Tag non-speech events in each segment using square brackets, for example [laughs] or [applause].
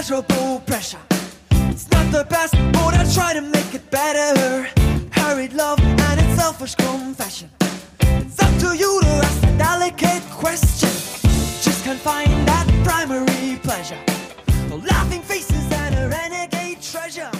immeasurable pressure. It's not the best, but I try to make it better. Hurried love and its selfish confession. It's up to you to ask a delicate question. Just can't find that primary pleasure. The laughing faces and a renegade treasure.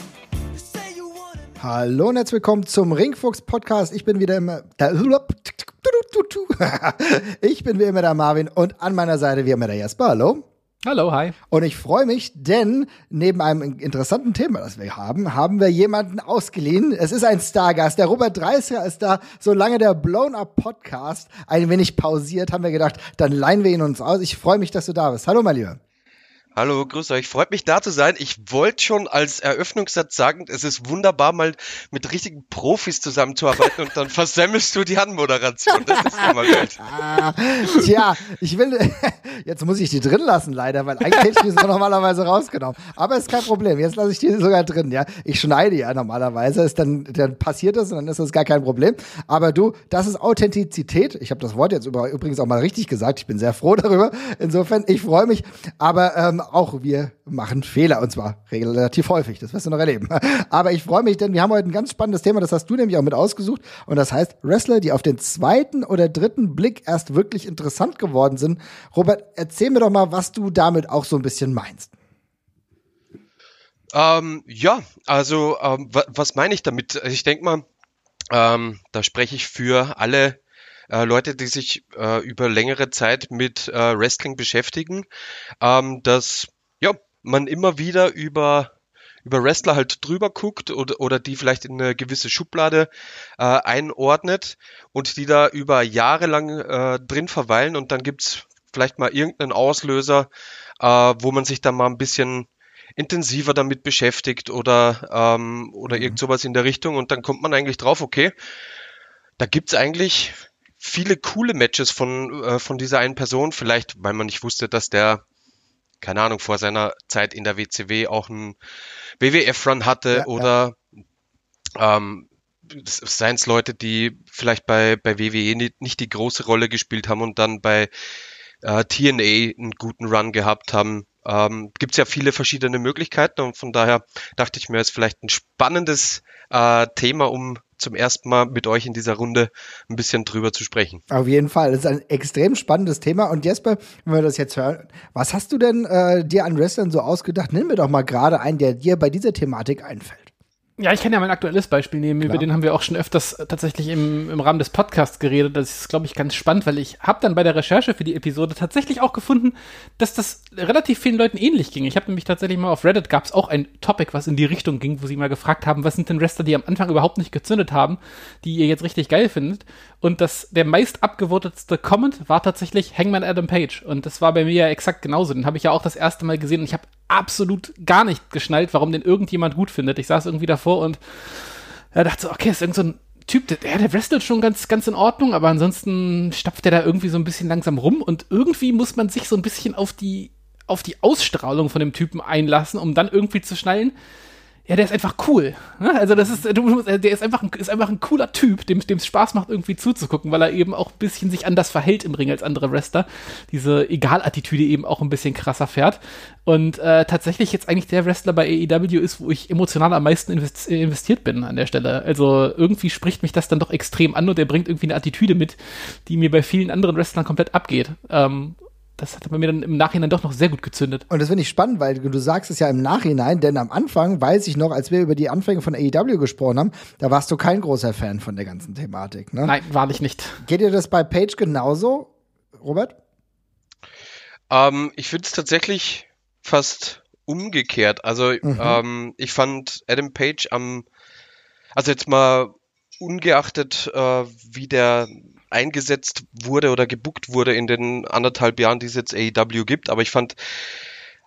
Hallo und herzlich willkommen zum Ringfuchs Podcast. Ich bin wieder der [laughs] Ich bin wie immer der Marvin und an meiner Seite wie immer der Jasper. Hallo. Hallo, hi. Und ich freue mich, denn neben einem interessanten Thema, das wir haben, haben wir jemanden ausgeliehen. Es ist ein Stargast. Der Robert Dreißer ist da. Solange der Blown Up Podcast ein wenig pausiert, haben wir gedacht, dann leihen wir ihn uns aus. Ich freue mich, dass du da bist. Hallo, mein Lieber. Hallo, grüß euch. Freut mich da zu sein. Ich wollte schon als Eröffnungssatz sagen, es ist wunderbar, mal mit richtigen Profis zusammenzuarbeiten und dann [laughs] versemmelst du die Anmoderation. Das ist immer gut. [laughs] Tja, ich will, [laughs] jetzt muss ich die drin lassen, leider, weil eigentlich hätte ich die so normalerweise rausgenommen. Aber ist kein Problem. Jetzt lasse ich die sogar drin, ja. Ich schneide ja normalerweise, ist dann, dann passiert das und dann ist das gar kein Problem. Aber du, das ist Authentizität. Ich habe das Wort jetzt über, übrigens auch mal richtig gesagt. Ich bin sehr froh darüber. Insofern, ich freue mich. Aber ähm, auch wir machen Fehler und zwar relativ häufig. Das wirst du noch erleben. [laughs] Aber ich freue mich, denn wir haben heute ein ganz spannendes Thema. Das hast du nämlich auch mit ausgesucht. Und das heißt Wrestler, die auf den zweiten oder dritten Blick erst wirklich interessant geworden sind. Robert, erzähl mir doch mal, was du damit auch so ein bisschen meinst. Ähm, ja, also ähm, wa was meine ich damit? Ich denke mal, ähm, da spreche ich für alle äh, Leute, die sich äh, über längere Zeit mit äh, Wrestling beschäftigen, ähm, dass ja man immer wieder über über Wrestler halt drüber guckt oder, oder die vielleicht in eine gewisse Schublade äh, einordnet und die da über Jahre lang äh, drin verweilen und dann gibt's vielleicht mal irgendeinen Auslöser, äh, wo man sich dann mal ein bisschen intensiver damit beschäftigt oder, ähm, oder irgend sowas in der Richtung und dann kommt man eigentlich drauf, okay, da gibt's eigentlich viele coole Matches von, äh, von dieser einen Person, vielleicht weil man nicht wusste, dass der, keine Ahnung, vor seiner Zeit in der WCW auch einen WWF-Run hatte Ja, oder ähm, seien es Leute, die vielleicht bei, bei WWE nicht, nicht die große Rolle gespielt haben und dann bei äh, TNA einen guten Run gehabt haben. Ähm, Gibt es ja viele verschiedene Möglichkeiten und von daher dachte ich mir, es ist vielleicht ein spannendes äh, Thema, um zum ersten Mal mit euch in dieser Runde ein bisschen drüber zu sprechen. Auf jeden Fall. Das ist ein extrem spannendes Thema. Und Jesper, wenn wir das jetzt hören, was hast du denn äh, dir an Wrestlern so ausgedacht? Nimm mir doch mal gerade einen, der dir bei dieser Thematik einfällt. Ja, ich kann ja mein aktuelles Beispiel nehmen, Klar. über den haben wir auch schon öfters äh, tatsächlich im, im Rahmen des Podcasts geredet. Das ist, glaube ich, ganz spannend, weil ich habe dann bei der Recherche für die Episode tatsächlich auch gefunden, dass das relativ vielen Leuten ähnlich ging. Ich habe nämlich tatsächlich mal auf Reddit gab es auch ein Topic, was in die Richtung ging, wo sie mal gefragt haben, was sind denn Wrestler, die am Anfang überhaupt nicht gezündet haben, die ihr jetzt richtig geil findet. Und das der meist abgevotetste Comment war tatsächlich Hangman Adam Page. Und das war bei mir ja exakt genauso. Den habe ich ja auch das erste Mal gesehen und ich habe absolut gar nicht geschnallt, warum den irgendjemand gut findet. Ich saß irgendwie davor und er dachte so, okay, ist irgend so ein Typ, der, der wrestelt schon ganz, ganz in Ordnung, aber ansonsten stapft der da irgendwie so ein bisschen langsam rum und irgendwie muss man sich so ein bisschen auf die, auf die Ausstrahlung von dem Typen einlassen, um dann irgendwie zu schnallen, ja, der ist einfach cool. Ne? Also das ist, du, musst- der ist einfach, ein, ist einfach ein cooler Typ, dem es Spaß macht, irgendwie zuzugucken, weil er eben auch ein bisschen sich anders verhält im Ring als andere Wrestler. Diese Egal-Attitüde eben auch ein bisschen krasser fährt. Und äh, tatsächlich jetzt eigentlich der Wrestler bei AEW ist, wo ich emotional am meisten invest investiert bin an der Stelle. Also irgendwie spricht mich das dann doch extrem an und der bringt irgendwie eine Attitüde mit, die mir bei vielen anderen Wrestlern komplett abgeht. Ähm, das hat bei mir dann im Nachhinein doch noch sehr gut gezündet. Und das finde ich spannend, weil du sagst es ja im Nachhinein, denn am Anfang weiß ich noch, als wir über die Anfänge von AEW gesprochen haben, da warst du kein großer Fan von der ganzen Thematik. Ne? Nein, wahrlich nicht. Geht dir das bei Page genauso, Robert? Ähm, ich finde es tatsächlich fast umgekehrt. Also ähm, ich fand Adam Page am, also jetzt mal ungeachtet, äh, wie der eingesetzt wurde oder gebuckt wurde in den anderthalb Jahren, die es jetzt AEW gibt, aber ich fand,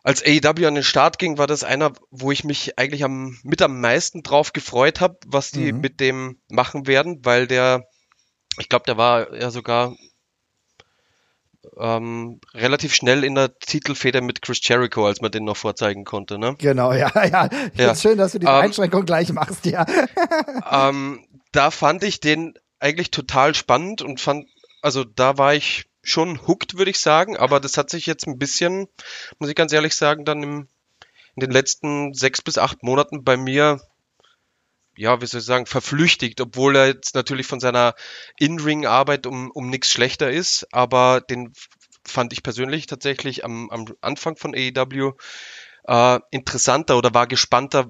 als AEW an den Start ging, war das einer, wo ich mich eigentlich am, mit am meisten drauf gefreut habe, was die Mhm. mit dem machen werden, weil der, ich glaube, der war ja sogar ähm, relativ schnell in der Titelfeder mit Chris Jericho, als man den noch vorzeigen konnte. Ne? Genau, [laughs] ja, ja. Ja. schön, dass du die Ähm, Einschränkung gleich machst, ja. [laughs] ähm, da fand ich den eigentlich total spannend und fand, also da war ich schon hooked, würde ich sagen, aber das hat sich jetzt ein bisschen, muss ich ganz ehrlich sagen, dann im, in den letzten sechs bis acht Monaten bei mir, ja, wie soll ich sagen, verflüchtigt, obwohl er jetzt natürlich von seiner In-Ring-Arbeit um, um nichts schlechter ist, aber den fand ich persönlich tatsächlich am, am Anfang von AEW äh, interessanter oder war gespannter,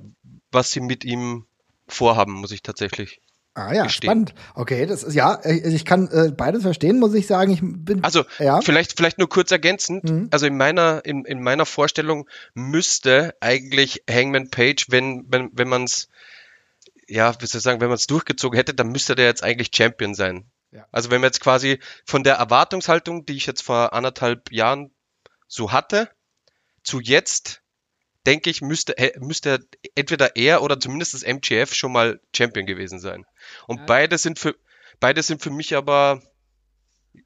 was sie mit ihm vorhaben, muss ich tatsächlich Ah ja, gestehen. spannend. Okay, das ist ja, äh, ich kann äh, beides verstehen, muss ich sagen. Ich bin also ja. vielleicht vielleicht nur kurz ergänzend. Mhm. Also in meiner in, in meiner Vorstellung müsste eigentlich Hangman Page, wenn wenn wenn man es ja, wie soll ich sagen, wenn man es durchgezogen hätte, dann müsste der jetzt eigentlich Champion sein. Ja. Also wenn man jetzt quasi von der Erwartungshaltung, die ich jetzt vor anderthalb Jahren so hatte, zu jetzt denke ich, müsste, müsste entweder er oder zumindest das MGF schon mal Champion gewesen sein. Und ja. beide sind für beide sind für mich aber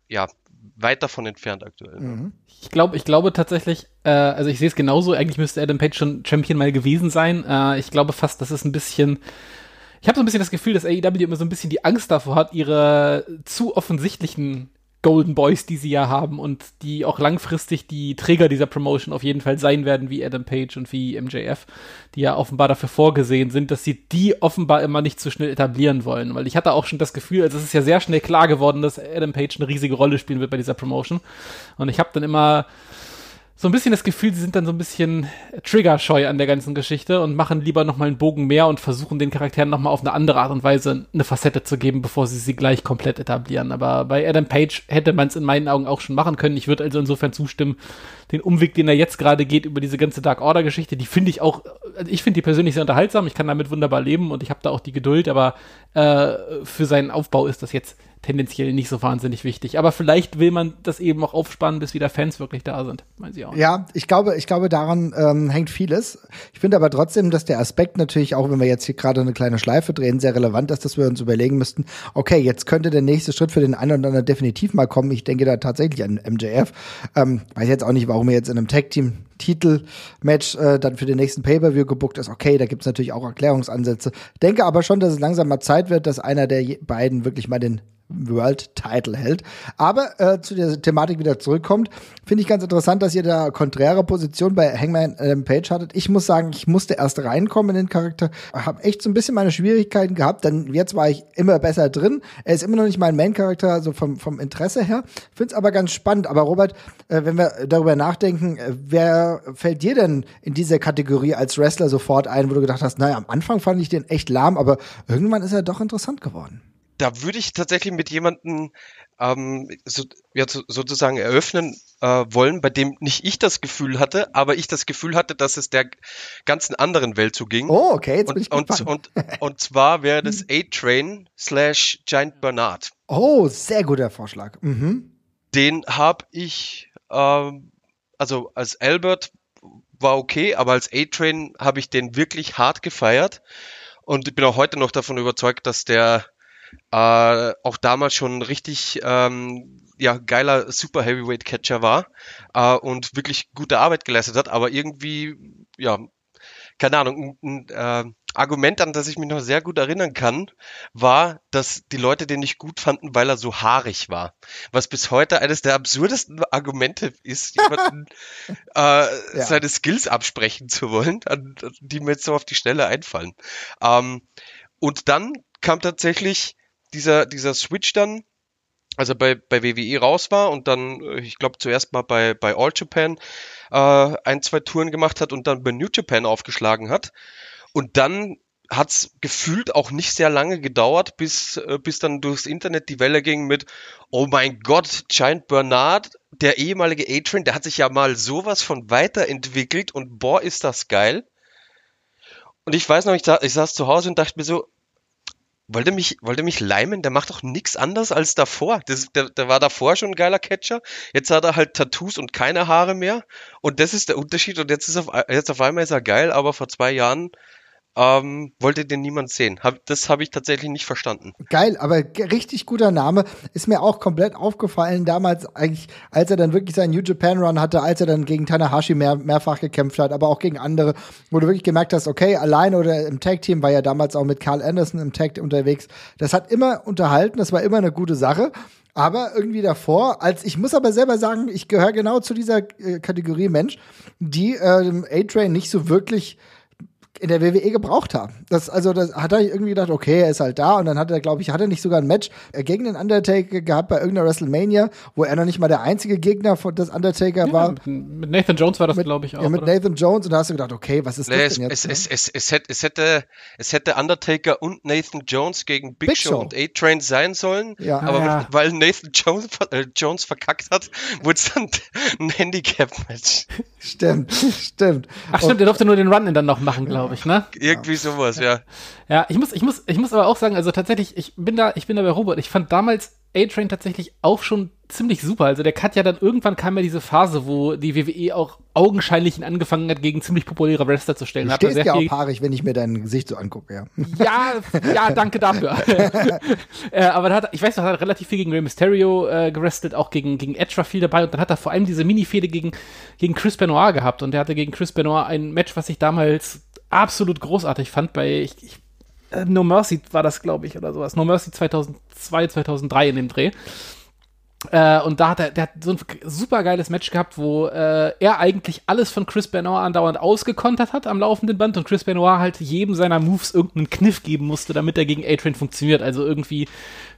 ja weit davon entfernt aktuell. Mhm. Ich glaube, ich glaube tatsächlich, äh, also ich sehe es genauso, eigentlich müsste Adam Page schon Champion mal gewesen sein. Äh, ich glaube fast, das ist ein bisschen ich habe so ein bisschen das Gefühl, dass AEW immer so ein bisschen die Angst davor hat, ihre zu offensichtlichen Golden Boys, die sie ja haben und die auch langfristig die Träger dieser Promotion auf jeden Fall sein werden, wie Adam Page und wie MJF, die ja offenbar dafür vorgesehen sind, dass sie die offenbar immer nicht so schnell etablieren wollen. Weil ich hatte auch schon das Gefühl, also es ist ja sehr schnell klar geworden, dass Adam Page eine riesige Rolle spielen wird bei dieser Promotion. Und ich habe dann immer so ein bisschen das Gefühl, sie sind dann so ein bisschen triggerscheu an der ganzen Geschichte und machen lieber nochmal einen Bogen mehr und versuchen den Charakteren nochmal auf eine andere Art und Weise eine Facette zu geben, bevor sie sie gleich komplett etablieren. Aber bei Adam Page hätte man es in meinen Augen auch schon machen können. Ich würde also insofern zustimmen, den Umweg, den er jetzt gerade geht über diese ganze Dark Order Geschichte, die finde ich auch, also ich finde die persönlich sehr unterhaltsam. Ich kann damit wunderbar leben und ich habe da auch die Geduld, aber äh, für seinen Aufbau ist das jetzt tendenziell nicht so wahnsinnig wichtig. Aber vielleicht will man das eben auch aufspannen, bis wieder Fans wirklich da sind. Weiß ich auch. Ja, ich glaube, ich glaube, daran ähm, hängt vieles. Ich finde aber trotzdem, dass der Aspekt natürlich, auch wenn wir jetzt hier gerade eine kleine Schleife drehen, sehr relevant ist, dass wir uns überlegen müssten, okay, jetzt könnte der nächste Schritt für den einen oder anderen definitiv mal kommen. Ich denke da tatsächlich an MJF. Ähm, weiß jetzt auch nicht, warum er jetzt in einem Tag-Team Titelmatch äh, dann für den nächsten Pay-Per-View gebucht ist. Okay, da gibt es natürlich auch Erklärungsansätze. Denke aber schon, dass es langsam mal Zeit wird, dass einer der beiden wirklich mal den World Title hält. Aber äh, zu der Thematik wieder zurückkommt, finde ich ganz interessant, dass ihr da konträre Position bei Hangman ähm, Page hattet. Ich muss sagen, ich musste erst reinkommen in den Charakter, habe echt so ein bisschen meine Schwierigkeiten gehabt, denn jetzt war ich immer besser drin. Er ist immer noch nicht mein Main-Charakter, so vom, vom Interesse her. Finde es aber ganz spannend. Aber Robert, äh, wenn wir darüber nachdenken, äh, wer fällt dir denn in diese Kategorie als Wrestler sofort ein, wo du gedacht hast, naja, am Anfang fand ich den echt lahm, aber irgendwann ist er doch interessant geworden da würde ich tatsächlich mit jemandem ähm, so, ja, so, sozusagen eröffnen äh, wollen, bei dem nicht ich das Gefühl hatte, aber ich das Gefühl hatte, dass es der ganzen anderen Welt so ging. Oh, okay, jetzt bin ich und, und, und, und zwar wäre das [laughs] A-Train slash Giant Bernard. Oh, sehr guter Vorschlag. Mhm. Den habe ich, ähm, also als Albert war okay, aber als A-Train habe ich den wirklich hart gefeiert. Und ich bin auch heute noch davon überzeugt, dass der äh, auch damals schon richtig ähm, ja, geiler Super Heavyweight Catcher war äh, und wirklich gute Arbeit geleistet hat, aber irgendwie, ja, keine Ahnung, ein, ein äh, Argument, an das ich mich noch sehr gut erinnern kann, war, dass die Leute den nicht gut fanden, weil er so haarig war. Was bis heute eines der absurdesten Argumente ist, jemanden [laughs] äh, ja. seine Skills absprechen zu wollen, an, die mir jetzt so auf die Schnelle einfallen. Ähm, und dann kam tatsächlich dieser, dieser Switch dann, als er bei, bei WWE raus war und dann, äh, ich glaube, zuerst mal bei, bei All Japan äh, ein, zwei Touren gemacht hat und dann bei New Japan aufgeschlagen hat. Und dann hat's gefühlt auch nicht sehr lange gedauert, bis, äh, bis dann durchs Internet die Welle ging mit, oh mein Gott, Giant Bernard, der ehemalige A-Train, der hat sich ja mal sowas von weiterentwickelt und boah, ist das geil. Und ich weiß noch, ich, ich saß zu Hause und dachte mir so, wollte mich, wollte mich leimen, der macht doch nichts anderes als davor. Das, der, der war davor schon ein geiler Catcher. Jetzt hat er halt Tattoos und keine Haare mehr. Und das ist der Unterschied. Und jetzt ist auf, jetzt auf einmal ist er geil, aber vor zwei Jahren ähm, wollte den niemand sehen. Hab, das habe ich tatsächlich nicht verstanden. Geil, aber richtig guter Name. Ist mir auch komplett aufgefallen damals, eigentlich, als er dann wirklich seinen New Japan Run hatte, als er dann gegen Tanahashi mehr, mehrfach gekämpft hat, aber auch gegen andere, wo du wirklich gemerkt hast, okay, allein oder im Tag Team war ja damals auch mit Carl Anderson im Tag unterwegs. Das hat immer unterhalten, das war immer eine gute Sache. Aber irgendwie davor, als ich muss aber selber sagen, ich gehöre genau zu dieser äh, Kategorie Mensch, die ähm, A-Train nicht so wirklich in der WWE gebraucht haben. Das, also, das hat er irgendwie gedacht, okay, er ist halt da und dann hat er, glaube ich, hat er nicht sogar ein Match äh, gegen den Undertaker gehabt bei irgendeiner WrestleMania, wo er noch nicht mal der einzige Gegner von des Undertaker Ja, war. mit, mit Nathan Jones war das, Mit- glaube ich, auch. Ja, mit oder? Nathan Jones und da hast du gedacht, okay, was ist Nee, das es, denn jetzt? es, ne? es, es, es, hätte, es, hätte, es hätte Undertaker und Nathan Jones gegen Big, Big Show, Show. und A-Train sein sollen. Ja. Aber ja. [laughs] weil Nathan Jones, äh, Jones verkackt hat, wurde es dann ein Handicap-Match. [laughs] Stimmt, stimmt. Ach stimmt, der durfte nur den Run dann noch machen, glaube ich, ne? Irgendwie sowas, ja. Ja, ich muss, ich muss, ich muss aber auch sagen, also tatsächlich, ich bin da, ich bin da bei Robert. Ich fand damals A-Train tatsächlich auch schon ziemlich super. Also der Cut ja dann irgendwann kam ja diese Phase, wo die WWE auch augenscheinlich ihn angefangen hat, gegen ziemlich populäre Wrestler zu stellen. Du Hat stehst sehr ja auch paarig, wenn ich mir dein Gesicht so angucke, ja. Ja, ja, danke dafür. [laughs] [laughs] äh, aber da hat, er- ich weiß noch, er hat relativ viel gegen Rey Mysterio äh, gewrestelt, auch gegen, gegen Edge war viel dabei und dann hat er vor allem diese Mini-Fehde gegen, gegen Chris Benoit gehabt und er hatte gegen Chris Benoit ein Match, was ich damals absolut großartig fand bei ich, ich, äh, No Mercy war das, glaube ich, oder sowas. No Mercy 2002, 2003 in dem Dreh. Äh, und da hat er, der hat so ein super geiles Match gehabt, wo äh, er eigentlich alles von Chris Benoit andauernd ausgekontert hat am laufenden Band und Chris Benoit halt jedem seiner Moves irgendeinen Kniff geben musste, damit er gegen A-Train funktioniert. Also irgendwie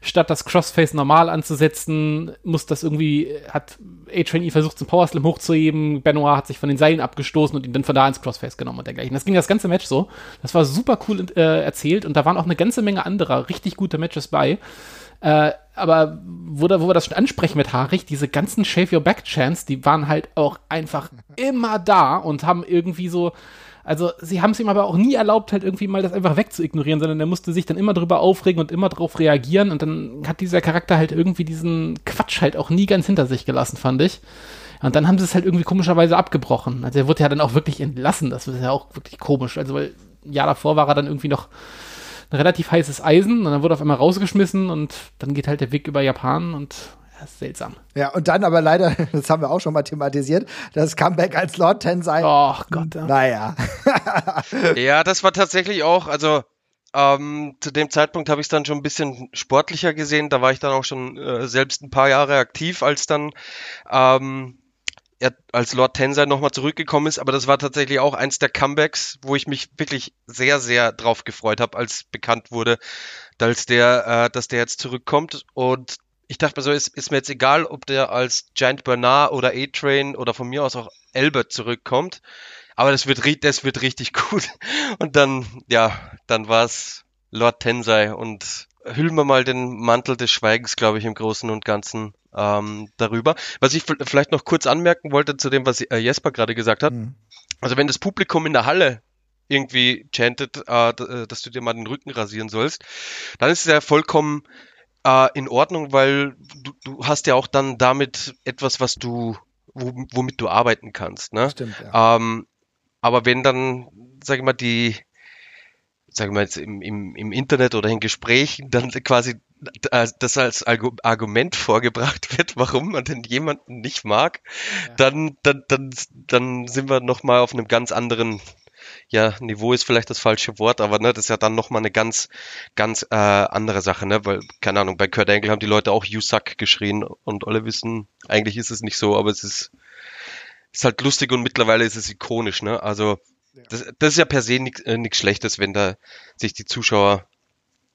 statt das Crossface normal anzusetzen, muss das irgendwie, hat A-Train ihn versucht zum Powerslam hochzuheben, Benoit hat sich von den Seilen abgestoßen und ihn dann von da ins Crossface genommen und dergleichen. Das ging das ganze Match so. Das war super cool äh, erzählt und da waren auch eine ganze Menge anderer richtig gute Matches bei. Äh, aber wo, wo wir das schon ansprechen mit Haarig, diese ganzen Shave Your Back Chants, die waren halt auch einfach [laughs] immer da und haben irgendwie so, also sie haben es ihm aber auch nie erlaubt, halt irgendwie mal das einfach wegzuignorieren, sondern er musste sich dann immer drüber aufregen und immer drauf reagieren und dann hat dieser Charakter halt irgendwie diesen Quatsch halt auch nie ganz hinter sich gelassen, fand ich. Und dann haben sie es halt irgendwie komischerweise abgebrochen. Also er wurde ja dann auch wirklich entlassen, das ist ja auch wirklich komisch. Also weil ein Jahr davor war er dann irgendwie noch ein relativ heißes Eisen und dann wurde auf einmal rausgeschmissen und dann geht halt der Weg über Japan und ja, ist seltsam. Ja, und dann aber leider, [laughs] das haben wir auch schon mal thematisiert, das Comeback als Lord Tensei. Oh Gott, ja. Naja. [laughs] Ja, das war tatsächlich auch, also ähm, zu dem Zeitpunkt habe ich es dann schon ein bisschen sportlicher gesehen. Da war ich dann auch schon äh, selbst ein paar Jahre aktiv, als dann ähm, er als Lord Tensei nochmal zurückgekommen ist. Aber das war tatsächlich auch eins der Comebacks, wo ich mich wirklich sehr, sehr drauf gefreut habe, als bekannt wurde, dass der, äh, dass der jetzt zurückkommt. Und ich dachte mir so, ist, ist mir jetzt egal, ob der als Giant Bernard oder A-Train oder von mir aus auch Albert zurückkommt. Aber das wird, das wird richtig [laughs] gut. Und dann, ja, dann war es Lord Tensei und hüllen wir mal den Mantel des Schweigens, glaube ich, im Großen und Ganzen ähm, darüber. Was ich vielleicht noch kurz anmerken wollte zu dem, was äh, Jesper gerade gesagt hat. Hm. Also wenn das Publikum in der Halle irgendwie chantet, äh, äh, dass du dir mal den Rücken rasieren sollst, dann ist es ja vollkommen äh, in Ordnung, weil du, du hast ja auch dann damit etwas, was du, wo, womit du arbeiten kannst. Ne? Stimmt, ja. Ähm, aber wenn dann, sag ich mal, die, sagen wir jetzt im, im, im Internet oder in Gesprächen dann quasi äh, das als Argu Argument vorgebracht [laughs] wird, warum man denn jemanden nicht mag, dann, dann, dann, dann sind wir nochmal auf einem ganz anderen, ja, Niveau ist vielleicht das falsche Wort, aber ne, das ist ja dann nochmal eine ganz, ganz äh, andere Sache, ne? Weil, keine Ahnung, bei Kurt Angle haben die Leute auch You suck geschrien und alle wissen, eigentlich ist es nicht so, aber es ist, ist halt lustig und mittlerweile ist es ikonisch, ne? Also das, das ist ja per se nichts äh, Schlechtes, wenn da sich die Zuschauer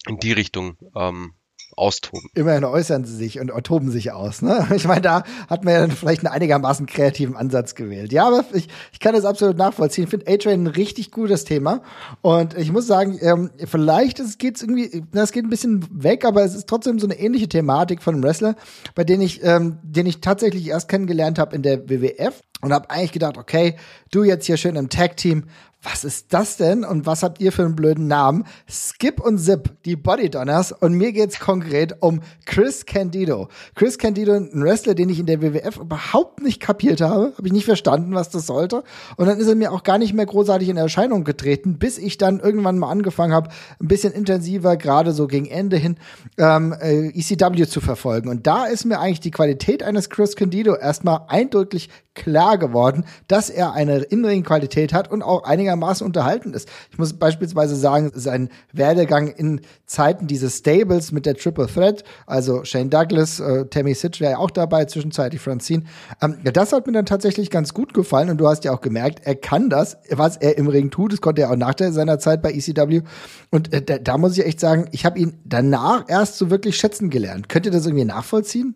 in die Richtung ähm, austoben. Immerhin äußern sie sich und toben sich aus. Ne? [laughs] Ich meine, da hat man ja dann vielleicht einen einigermaßen kreativen Ansatz gewählt. Ja, aber ich, ich kann das absolut nachvollziehen. Ich finde A-Train ein richtig gutes Thema. Und ich muss sagen, ähm, vielleicht geht es irgendwie, das geht ein bisschen weg, aber es ist trotzdem so eine ähnliche Thematik von einem Wrestler, bei dem ich, ähm, den ich tatsächlich erst kennengelernt habe in der WWF und habe eigentlich gedacht, okay, du jetzt hier schön im Tag-Team, was ist das denn und was habt ihr für einen blöden Namen? Skip und Zip, die Body Donners und mir geht's konkret um Chris Candido. Chris Candido, ein Wrestler, den ich in der WWF überhaupt nicht kapiert habe, habe ich nicht verstanden, was das sollte und dann ist er mir auch gar nicht mehr großartig in Erscheinung getreten, bis ich dann irgendwann mal angefangen habe, ein bisschen intensiver, gerade so gegen Ende hin, ähm, äh, ECW zu verfolgen und da ist mir eigentlich die Qualität eines Chris Candido erstmal eindrücklich klar geworden, dass er eine Innenring-Qualität hat und auch einigermaßen unterhalten ist. Ich muss beispielsweise sagen, sein Werdegang in Zeiten dieses Stables mit der Triple Threat, also Shane Douglas, äh, Tammy Sitch wäre ja auch dabei, zwischenzeitlich Francine, ähm, das hat mir dann tatsächlich ganz gut gefallen und du hast ja auch gemerkt, er kann das, was er im Ring tut, das konnte er auch nach seiner Zeit bei ECW und äh, da, da muss ich echt sagen, ich habe ihn danach erst so wirklich schätzen gelernt. Könnt ihr das irgendwie nachvollziehen?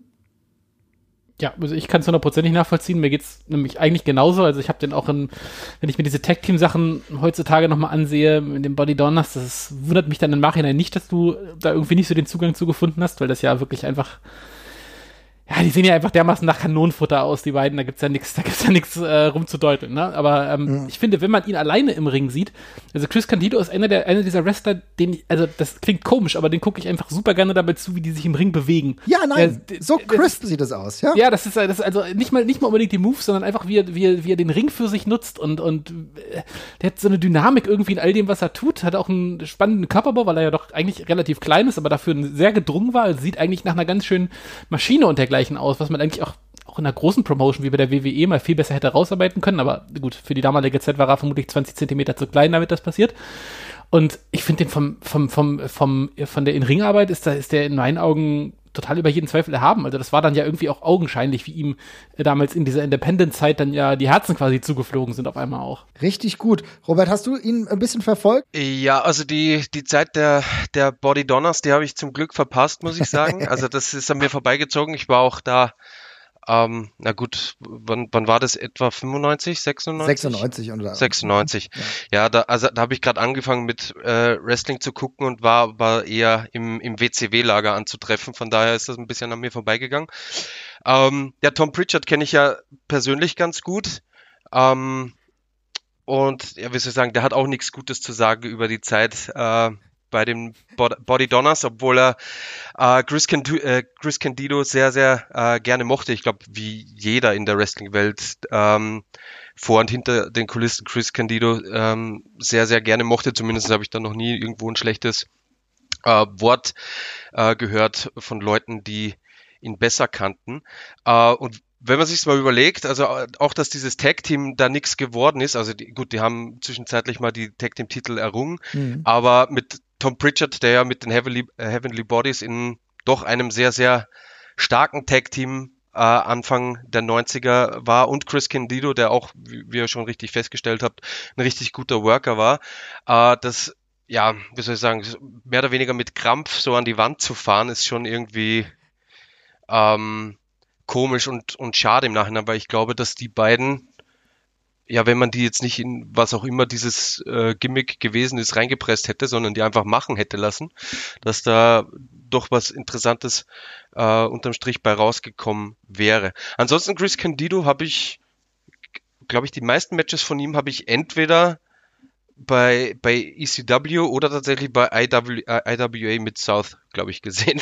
Ja, also ich kann es hundertprozentig nachvollziehen. Mir geht's nämlich eigentlich genauso. Also ich habe den auch in, wenn ich mir diese Tag-Team-Sachen heutzutage nochmal ansehe, mit dem Body Donners, das wundert mich dann im Nachhinein nicht, dass du da irgendwie nicht so den Zugang zugefunden hast, weil das ja wirklich einfach ja, die sehen ja einfach dermaßen nach Kanonenfutter aus, die beiden. Da gibt's ja nichts, da gibt's ja nichts äh, rumzudeuteln. Ne? Aber ähm, mhm. ich finde, wenn man ihn alleine im Ring sieht, also Chris Candido ist einer der einer dieser Wrestler, den, ich, also das klingt komisch, aber den gucke ich einfach super gerne dabei zu, wie die sich im Ring bewegen. Ja, nein, der, so crisp das, sieht das aus, ja. Ja, das ist, das ist also nicht mal nicht mal unbedingt die Moves, sondern einfach wie er, wie er, wie er den Ring für sich nutzt und und äh, der hat so eine Dynamik irgendwie in all dem, was er tut. Hat auch einen spannenden Körperbau, weil er ja doch eigentlich relativ klein ist, aber dafür sehr gedrungen war. Sieht eigentlich nach einer ganz schönen Maschine und dergleichen aus, was man eigentlich auch, auch in einer großen Promotion wie bei der WWE mal viel besser hätte rausarbeiten können. Aber gut, für die damalige Zeit war er vermutlich 20 Zentimeter zu klein, damit das passiert. Und ich finde den vom, vom, vom, vom, von der In-Ring-Arbeit ist, da, ist der in meinen Augen total über jeden Zweifel erhaben. Also das war dann ja irgendwie auch augenscheinlich, wie ihm äh, damals in dieser Independent-Zeit dann ja die Herzen quasi zugeflogen sind auf einmal auch. Richtig gut. Robert, hast du ihn ein bisschen verfolgt? Ja, also die, die Zeit der, der Body Donners, die habe ich zum Glück verpasst, muss ich sagen. [laughs] also das ist an mir vorbeigezogen. Ich war auch da ähm, na gut, wann, wann war das etwa 95, 96? 96 und 96. Ja, ja da, also da habe ich gerade angefangen mit äh, Wrestling zu gucken und war aber eher im, im WCW-Lager anzutreffen. Von daher ist das ein bisschen an mir vorbeigegangen. Ähm, ja, Tom Pritchard kenne ich ja persönlich ganz gut. Ähm, und ja, wie soll ich sagen, der hat auch nichts Gutes zu sagen über die Zeit äh, bei den Body Donners, obwohl er äh, Chris, Candu äh, Chris Candido sehr, sehr äh, gerne mochte. Ich glaube, wie jeder in der Wrestling-Welt ähm, vor und hinter den Kulissen Chris Candido ähm, sehr, sehr gerne mochte. Zumindest habe ich da noch nie irgendwo ein schlechtes äh, Wort äh, gehört von Leuten, die ihn besser kannten. Äh, und wenn man sich mal überlegt, also äh, auch, dass dieses Tag-Team da nichts geworden ist, also die, gut, die haben zwischenzeitlich mal die Tag-Team-Titel errungen, mhm. aber mit Tom Pritchard, der ja mit den Heavenly, äh, Heavenly Bodies in doch einem sehr, sehr starken Tag-Team äh, Anfang der 90er war und Chris Candido, der auch, wie, wie ihr schon richtig festgestellt habt, ein richtig guter Worker war, äh, das, ja, wie soll ich sagen, mehr oder weniger mit Krampf so an die Wand zu fahren, ist schon irgendwie ähm, komisch und, und schade im Nachhinein, weil ich glaube, dass die beiden ja, wenn man die jetzt nicht in was auch immer dieses äh, Gimmick gewesen ist, reingepresst hätte, sondern die einfach machen hätte lassen, dass da doch was Interessantes äh, unterm Strich bei rausgekommen wäre. Ansonsten Chris Candido habe ich, glaube ich, die meisten Matches von ihm habe ich entweder bei, bei ECW oder tatsächlich bei IW, IWA mit South, glaube ich, gesehen.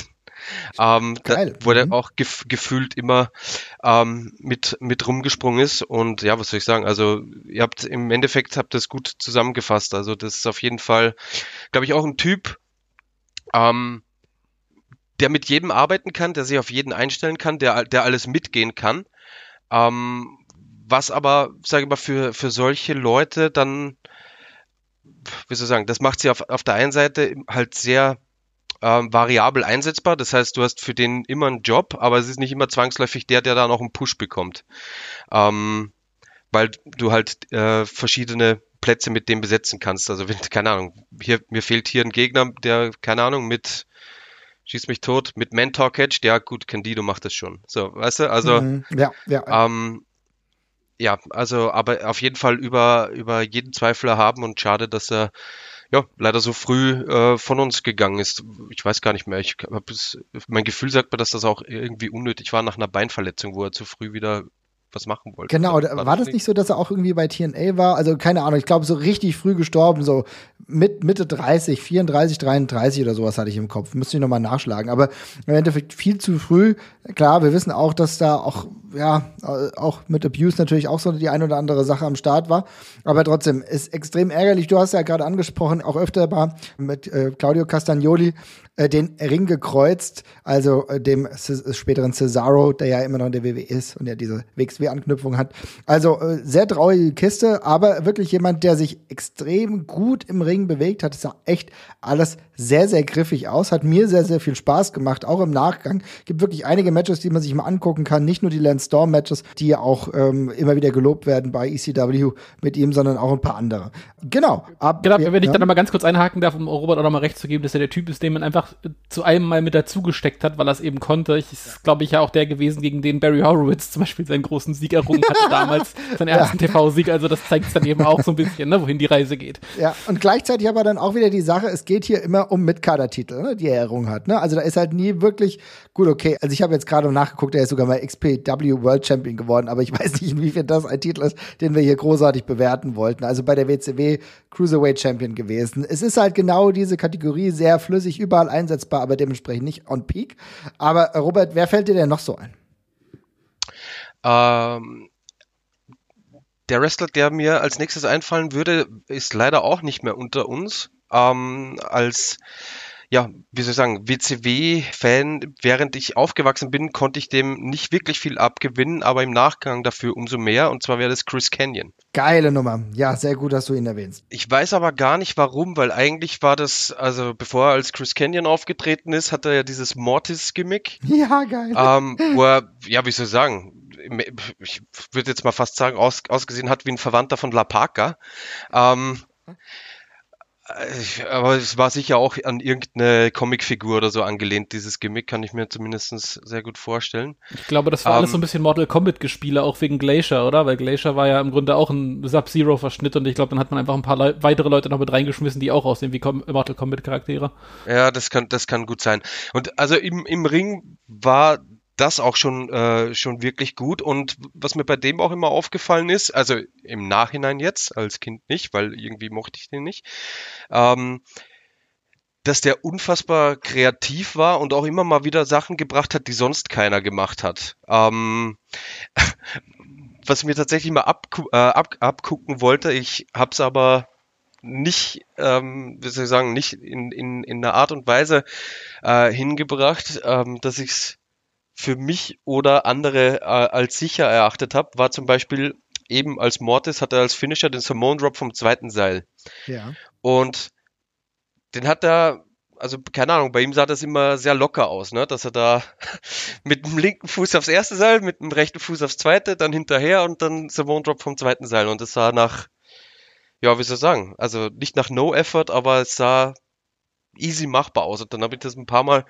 Ähm, Geil. Da, wo mhm. er auch gef gefühlt immer ähm, mit, mit rumgesprungen ist. Und ja, was soll ich sagen? Also, ihr habt im Endeffekt habt das gut zusammengefasst. Also, das ist auf jeden Fall, glaube ich, auch ein Typ, ähm, der mit jedem arbeiten kann, der sich auf jeden einstellen kann, der, der alles mitgehen kann. Ähm, was aber, sage ich mal, für, für solche Leute dann, wie soll ich sagen, das macht sie auf, auf der einen Seite halt sehr ähm, variabel einsetzbar. Das heißt, du hast für den immer einen Job, aber es ist nicht immer zwangsläufig der, der dann auch einen Push bekommt. Ähm, weil du halt äh, verschiedene Plätze mit dem besetzen kannst. Also wenn, keine Ahnung, hier, mir fehlt hier ein Gegner, der, keine Ahnung, mit schieß mich tot, mit Mentor catcht, ja gut, Candido macht das schon. So, weißt du, also mhm, ja, ja. Ähm, ja, also aber auf jeden Fall über, über jeden Zweifel erhaben und schade, dass er ja, leider so früh äh, von uns gegangen ist. Ich weiß gar nicht mehr. Ich mein Gefühl sagt mir, dass das auch irgendwie unnötig war nach einer Beinverletzung, wo er zu früh wieder was machen wollte. Genau, war, war das nicht so, dass er auch irgendwie bei TNA war? Also keine Ahnung, ich glaube so richtig früh gestorben, so mit Mitte 30, 34, 33 oder sowas hatte ich im Kopf. Müsste ich nochmal nachschlagen. Aber im Endeffekt viel zu früh. Klar, wir wissen auch, dass da auch, ja, auch mit Abuse natürlich auch so die ein oder andere Sache am Start war. Aber trotzdem, ist extrem ärgerlich. Du hast ja gerade angesprochen, auch öfter mal mit äh, Claudio Castagnoli äh, den Ring gekreuzt, also äh, dem späteren Cesaro, der ja immer noch in der WWE ist und ja diese WXW WCW-Anknüpfung hat. Also äh, sehr traurige Kiste, aber wirklich jemand, der sich extrem gut im Ring bewegt hat. Es sah echt alles sehr, sehr griffig aus. Hat mir sehr, sehr viel Spaß gemacht, auch im Nachgang. Gibt wirklich einige Matches, die man sich mal angucken kann. Nicht nur die Lance Storm-Matches, die ja auch ähm, immer wieder gelobt werden bei ECW mit ihm, sondern auch ein paar andere. Genau. Ab, genau, wenn ich ja. dann noch mal ganz kurz einhaken darf, um Robert auch noch mal recht zu geben, dass er der Typ ist, den man einfach zu einem Mal mit dazu gesteckt hat, weil er es eben konnte. Ich ist, glaube ich, ja auch der gewesen, gegen den Barry Horowitz zum Beispiel seinen großen Sieg errungen hatte [laughs] damals, seinen ersten ja. TV-Sieg. Also das zeigt es dann eben auch so ein bisschen, ne, wohin die Reise geht. Ja, und gleichzeitig aber dann auch wieder die Sache, es geht hier immer um Mitkader-Titel, ne, die er errungen hat. Ne? Also da ist halt nie wirklich gut, okay. Also ich habe jetzt gerade nachgeguckt, er ist sogar mal XPW World Champion geworden, aber ich [laughs] weiß nicht, inwiefern das ein Titel ist, den wir hier großartig bewerten wollten. Also bei der WCW Cruiserweight Champion gewesen. Es ist halt genau diese Kategorie, sehr flüssig, überall einsetzbar, aber dementsprechend nicht on peak. Aber äh, Robert, wer fällt dir denn noch so ein? Ähm, der Wrestler, der mir als nächstes einfallen würde, ist leider auch nicht mehr unter uns. Ähm, als ja, wie soll ich sagen, WCW-Fan, während ich aufgewachsen bin, konnte ich dem nicht wirklich viel abgewinnen, aber im Nachgang dafür umso mehr, und zwar wäre das Chris Canyon. Geile Nummer. Ja, sehr gut, dass du ihn erwähnst. Ich weiß aber gar nicht warum, weil eigentlich war das, also bevor er als Chris Canyon aufgetreten ist, hat er ja dieses Mortis-Gimmick. Ja, geil. Ähm, [laughs] wo er, ja, wie soll ich sagen, ich würde jetzt mal fast sagen, aus, ausgesehen hat wie ein Verwandter von La Parca. Ähm, aber es war sicher auch an irgendeine Comicfigur oder so angelehnt, dieses Gimmick, kann ich mir zumindest sehr gut vorstellen. Ich glaube, das war um, alles so ein ähm, bisschen Mortal Kombat-Gespiele, auch wegen Glacier, oder? Weil Glacier war ja im Grunde auch ein Sub-Zero-Verschnitt und ich glaube, dann hat man einfach ein paar Le weitere Leute noch mit reingeschmissen, die auch aussehen wie Com Mortal Kombat-Charaktere. Ja, das kann, das kann gut sein. Und also im, im Ring war das auch schon, äh, schon wirklich gut. Und was mir bei dem auch immer aufgefallen ist, also im Nachhinein jetzt, als Kind nicht, weil irgendwie mochte ich den nicht, ähm, dass der unfassbar kreativ war und auch immer mal wieder Sachen gebracht hat, die sonst keiner gemacht hat. Ähm, [laughs] was mir tatsächlich mal abgu äh, ab abgucken wollte, ich hab's aber nicht, ähm, wie soll ich sagen, nicht in, in, in einer Art und Weise äh, hingebracht, ähm, dass ich's für mich oder andere äh, als sicher erachtet habe, war zum Beispiel eben als Mortis hat er als Finisher den Simone Drop vom zweiten Seil. Ja. Und den hat er, also keine Ahnung, bei ihm sah das immer sehr locker aus, ne? Dass er da [laughs] mit dem linken Fuß aufs erste Seil, mit dem rechten Fuß aufs zweite, dann hinterher und dann Simone Drop vom zweiten Seil. Und das sah nach, ja, wie soll ich sagen, also nicht nach No Effort, aber es sah easy machbar aus. Und dann habe ich das ein paar Mal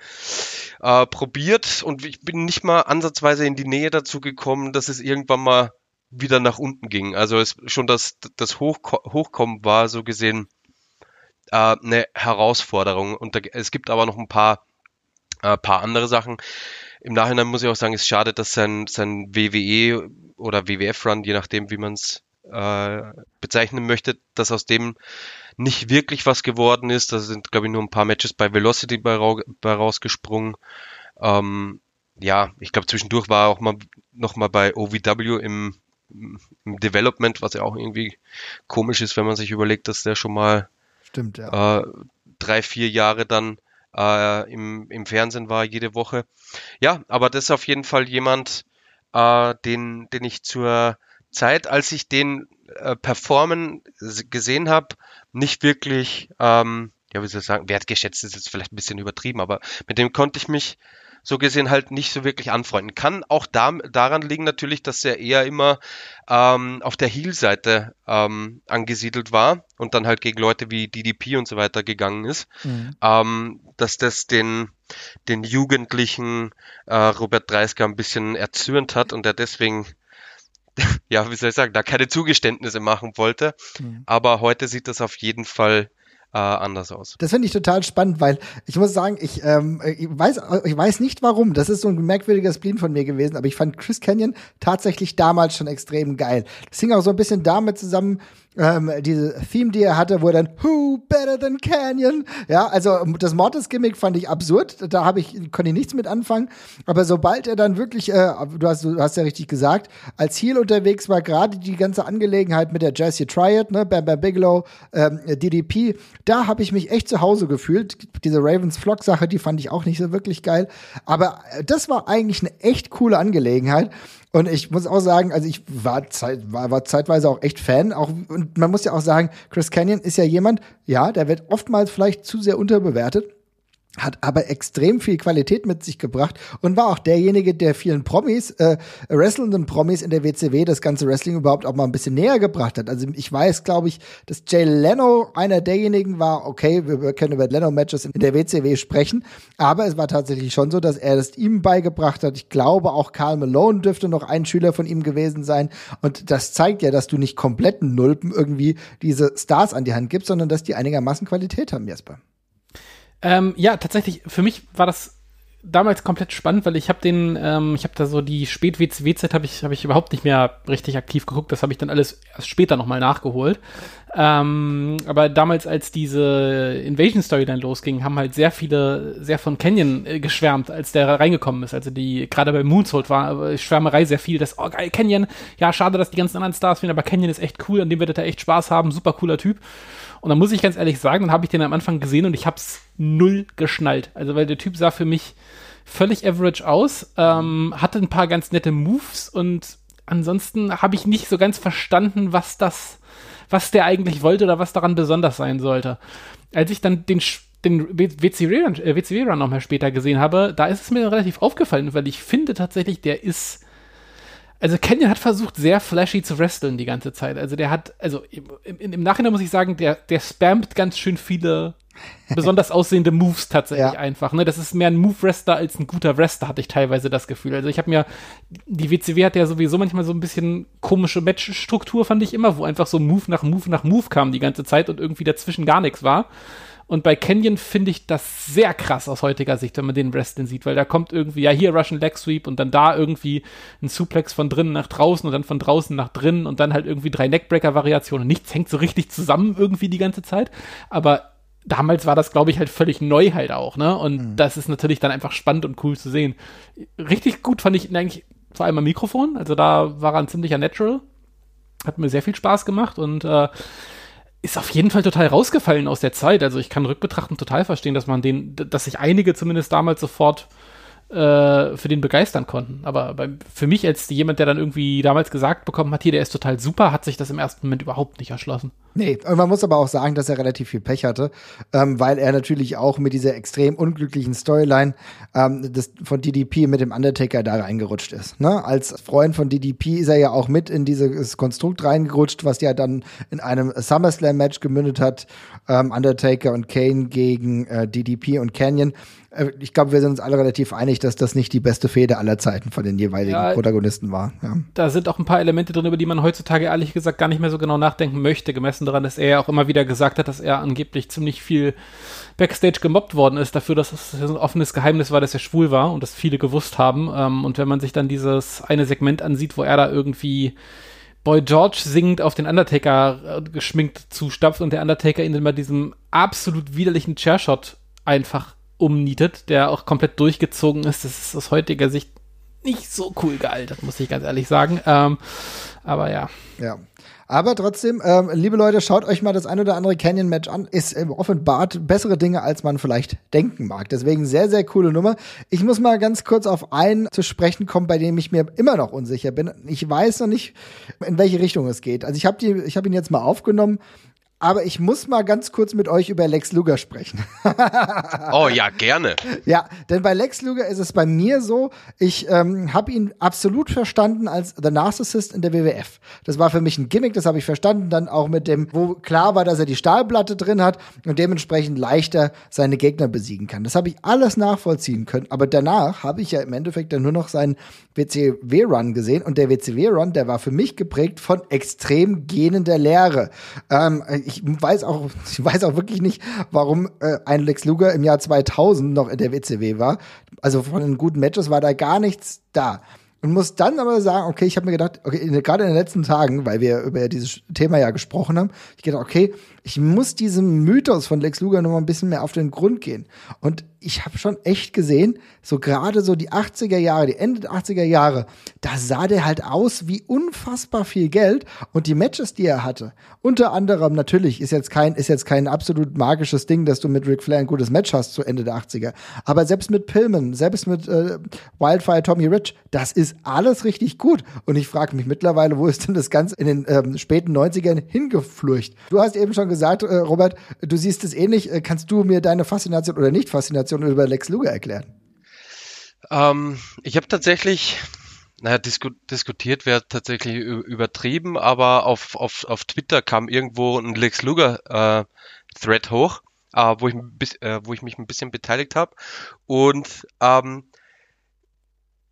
äh, probiert und ich bin nicht mal ansatzweise in die Nähe dazu gekommen, dass es irgendwann mal wieder nach unten ging. Also es schon das, das Hoch, Hochkommen war so gesehen äh, eine Herausforderung. Und da, es gibt aber noch ein paar, äh, paar andere Sachen. Im Nachhinein muss ich auch sagen, es schade, dass sein, sein WWE oder WWF-Run, je nachdem, wie man es äh, bezeichnen möchte, dass aus dem nicht wirklich was geworden ist. Da sind, glaube ich, nur ein paar Matches bei Velocity bei, bei rausgesprungen. Ähm, ja, ich glaube, zwischendurch war er auch mal noch mal bei OVW im, im Development, was ja auch irgendwie komisch ist, wenn man sich überlegt, dass der schon mal Stimmt, ja. äh, drei, vier Jahre dann äh, im, im Fernsehen war, jede Woche. Ja, aber das ist auf jeden Fall jemand, äh, den, den ich zur Zeit, als ich den äh, performen gesehen habe, nicht wirklich, ähm, ja, wie soll ich sagen, wertgeschätzt ist jetzt vielleicht ein bisschen übertrieben, aber mit dem konnte ich mich so gesehen halt nicht so wirklich anfreunden. Kann auch da, daran liegen natürlich, dass er eher immer ähm, auf der Heel-Seite ähm, angesiedelt war und dann halt gegen Leute wie DDP und so weiter gegangen ist. Mhm. Ähm, dass das den, den jugendlichen äh, Robert Dreisker ein bisschen erzürnt hat und er deswegen [laughs] ja, wie soll ich sagen, da keine Zugeständnisse machen wollte. Mhm. Aber heute sieht das auf jeden Fall äh, anders aus. Das finde ich total spannend, weil ich muss sagen, ich, ähm, ich, weiß, ich weiß nicht warum. Das ist so ein merkwürdiger Spleen von mir gewesen, aber ich fand Chris Canyon tatsächlich damals schon extrem geil. Das hing auch so ein bisschen damit zusammen, ähm, diese Theme, die er hatte, wo er dann Who better than Canyon? Ja, also das Mortis-Gimmick fand ich absurd. Da habe ich konnte ich nichts mit anfangen. Aber sobald er dann wirklich, äh, du hast du hast ja richtig gesagt, als Heel unterwegs war, gerade die ganze Angelegenheit mit der Jesse Triad, ne, Bam Bam Bigelow, ähm, DDP, da habe ich mich echt zu Hause gefühlt. Diese Ravens Flock Sache, die fand ich auch nicht so wirklich geil. Aber das war eigentlich eine echt coole Angelegenheit. Und ich muss auch sagen, also ich war, zeit, war, war zeitweise auch echt Fan. Auch, und man muss ja auch sagen, Chris Canyon ist ja jemand, ja, der wird oftmals vielleicht zu sehr unterbewertet hat aber extrem viel Qualität mit sich gebracht und war auch derjenige, der vielen Promis, äh, wrestlenden Promis in der WCW das ganze Wrestling überhaupt auch mal ein bisschen näher gebracht hat. Also ich weiß, glaube ich, dass Jay Leno einer derjenigen war, okay, wir können über Leno-Matches in der WCW sprechen, aber es war tatsächlich schon so, dass er das ihm beigebracht hat. Ich glaube, auch Karl Malone dürfte noch ein Schüler von ihm gewesen sein und das zeigt ja, dass du nicht kompletten Nulpen irgendwie diese Stars an die Hand gibst, sondern dass die einigermaßen Qualität haben, Jesper. Ähm, ja, tatsächlich, für mich war das damals komplett spannend, weil ich habe den, ähm, ich habe da so die Spät-WCW-Zeit habe ich, hab ich überhaupt nicht mehr richtig aktiv geguckt. Das habe ich dann alles erst später nochmal nachgeholt. Ähm, aber damals, als diese Invasion-Story dann losging, haben halt sehr viele, sehr von Canyon äh, geschwärmt, als der reingekommen ist. Also die, gerade bei Moonsault war äh, Schwärmerei sehr viel, dass, oh geil, Canyon, ja, schade, dass die ganzen anderen Stars finden, aber Canyon ist echt cool, an dem werdet ihr echt Spaß haben, super cooler Typ. Und dann muss ich ganz ehrlich sagen, dann habe ich den am Anfang gesehen und ich habe es null geschnallt. Also weil der Typ sah für mich völlig average aus, ähm, hatte ein paar ganz nette Moves und ansonsten habe ich nicht so ganz verstanden, was das, was der eigentlich wollte oder was daran besonders sein sollte. Als ich dann den den WCW-Run äh, WCW nochmal später gesehen habe, da ist es mir relativ aufgefallen, weil ich finde tatsächlich, der ist also Kenyon hat versucht, sehr flashy zu wresteln die ganze Zeit. Also der hat, also im, im Nachhinein muss ich sagen, der, der spammt ganz schön viele [laughs] besonders aussehende Moves tatsächlich ja. einfach. Ne? Das ist mehr ein Move-Wrestler als ein guter Wrestler, hatte ich teilweise das Gefühl. Also ich habe mir, die WCW hat ja sowieso manchmal so ein bisschen komische Match-Struktur, fand ich immer, wo einfach so Move nach Move nach Move kam die ganze Zeit und irgendwie dazwischen gar nichts war. Und bei Canyon finde ich das sehr krass aus heutiger Sicht, wenn man den Wrestling sieht, weil da kommt irgendwie, ja, hier Russian Leg Sweep und dann da irgendwie ein Suplex von drinnen nach draußen und dann von draußen nach drinnen und dann halt irgendwie drei Neckbreaker-Variationen. Nichts hängt so richtig zusammen irgendwie die ganze Zeit. Aber damals war das, glaube ich, halt völlig neu halt auch, ne? Und mhm. das ist natürlich dann einfach spannend und cool zu sehen. Richtig gut fand ich ihn eigentlich vor allem am Mikrofon. Also da war er ein ziemlicher Natural. Hat mir sehr viel Spaß gemacht und äh, ist auf jeden Fall total rausgefallen aus der Zeit. Also ich kann rückbetrachten total verstehen, dass man den, dass sich einige zumindest damals sofort äh, für den begeistern konnten. Aber bei, für mich als jemand, der dann irgendwie damals gesagt bekommen hat, hier, der ist total super, hat sich das im ersten Moment überhaupt nicht erschlossen. Nee, und man muss aber auch sagen, dass er relativ viel Pech hatte, ähm, weil er natürlich auch mit dieser extrem unglücklichen Storyline ähm, des, von DDP mit dem Undertaker da reingerutscht ist. Ne? Als Freund von DDP ist er ja auch mit in dieses Konstrukt reingerutscht, was ja dann in einem SummerSlam-Match gemündet hat. Ähm, Undertaker und Kane gegen äh, DDP und Canyon. Äh, ich glaube, wir sind uns alle relativ einig, dass das nicht die beste Fehde aller Zeiten von den jeweiligen ja, Protagonisten war. Ja. Da sind auch ein paar Elemente drin, über die man heutzutage ehrlich gesagt gar nicht mehr so genau nachdenken möchte, gemessen daran, dass er ja auch immer wieder gesagt hat, dass er angeblich ziemlich viel Backstage gemobbt worden ist, dafür, dass es ein offenes Geheimnis war, dass er schwul war und das viele gewusst haben. Ähm, und wenn man sich dann dieses eine Segment ansieht, wo er da irgendwie Boy George singend auf den Undertaker äh, geschminkt zustapft und der Undertaker ihn dann bei diesem absolut widerlichen Chairshot einfach umnietet, der auch komplett durchgezogen ist. Das ist aus heutiger Sicht nicht so cool gealtert, muss ich ganz ehrlich sagen. Ähm, aber ja. Ja. Aber trotzdem, ähm, liebe Leute, schaut euch mal das ein oder andere Canyon-Match an. Ist äh, offenbart bessere Dinge, als man vielleicht denken mag. Deswegen sehr, sehr coole Nummer. Ich muss mal ganz kurz auf einen zu sprechen kommen, bei dem ich mir immer noch unsicher bin. Ich weiß noch nicht, in welche Richtung es geht. Also ich habe hab ihn jetzt mal aufgenommen aber ich muss mal ganz kurz mit euch über Lex Luger sprechen. [laughs] oh ja, gerne. Ja, denn bei Lex Luger ist es bei mir so, ich ähm, habe ihn absolut verstanden als The Narcissist in der WWF. Das war für mich ein Gimmick, das habe ich verstanden. Dann auch mit dem, wo klar war, dass er die Stahlplatte drin hat und dementsprechend leichter seine Gegner besiegen kann. Das habe ich alles nachvollziehen können. Aber danach habe ich ja im Endeffekt dann nur noch seinen WCW-Run gesehen. Und der WCW-Run, der war für mich geprägt von extrem gähnender Lehre. Ähm, ich weiß auch, ich weiß auch wirklich nicht, warum äh, ein Lex Luger im Jahr 2000 noch in der WCW war. Also von den guten Matches war da gar nichts da. Und muss dann aber sagen, okay, ich habe mir gedacht, okay, gerade in den letzten Tagen, weil wir über dieses Thema ja gesprochen haben, ich gedacht, okay, ich muss diesem Mythos von Lex Luger noch mal ein bisschen mehr auf den Grund gehen. Und ich habe schon echt gesehen, so gerade so die 80er Jahre, die Ende der 80er Jahre, da sah der halt aus wie unfassbar viel Geld und die Matches, die er hatte, unter anderem natürlich ist jetzt kein ist jetzt kein absolut magisches Ding, dass du mit Ric Flair ein gutes Match hast zu Ende der 80er, aber selbst mit Pillman, selbst mit äh, Wildfire Tommy Rich, das ist alles richtig gut und ich frage mich mittlerweile, wo ist denn das Ganze in den ähm, späten 90ern hingeflurcht? Du hast eben schon gesagt, äh, Robert, du siehst es ähnlich, äh, kannst du mir deine Faszination oder nicht Faszination über Lex Luger erklären? Ähm, ich habe tatsächlich, naja, disku diskutiert wäre tatsächlich übertrieben, aber auf, auf, auf Twitter kam irgendwo ein Lex Luger äh, hoch, äh, wo, ich, äh, wo ich mich ein bisschen beteiligt habe. Und ähm,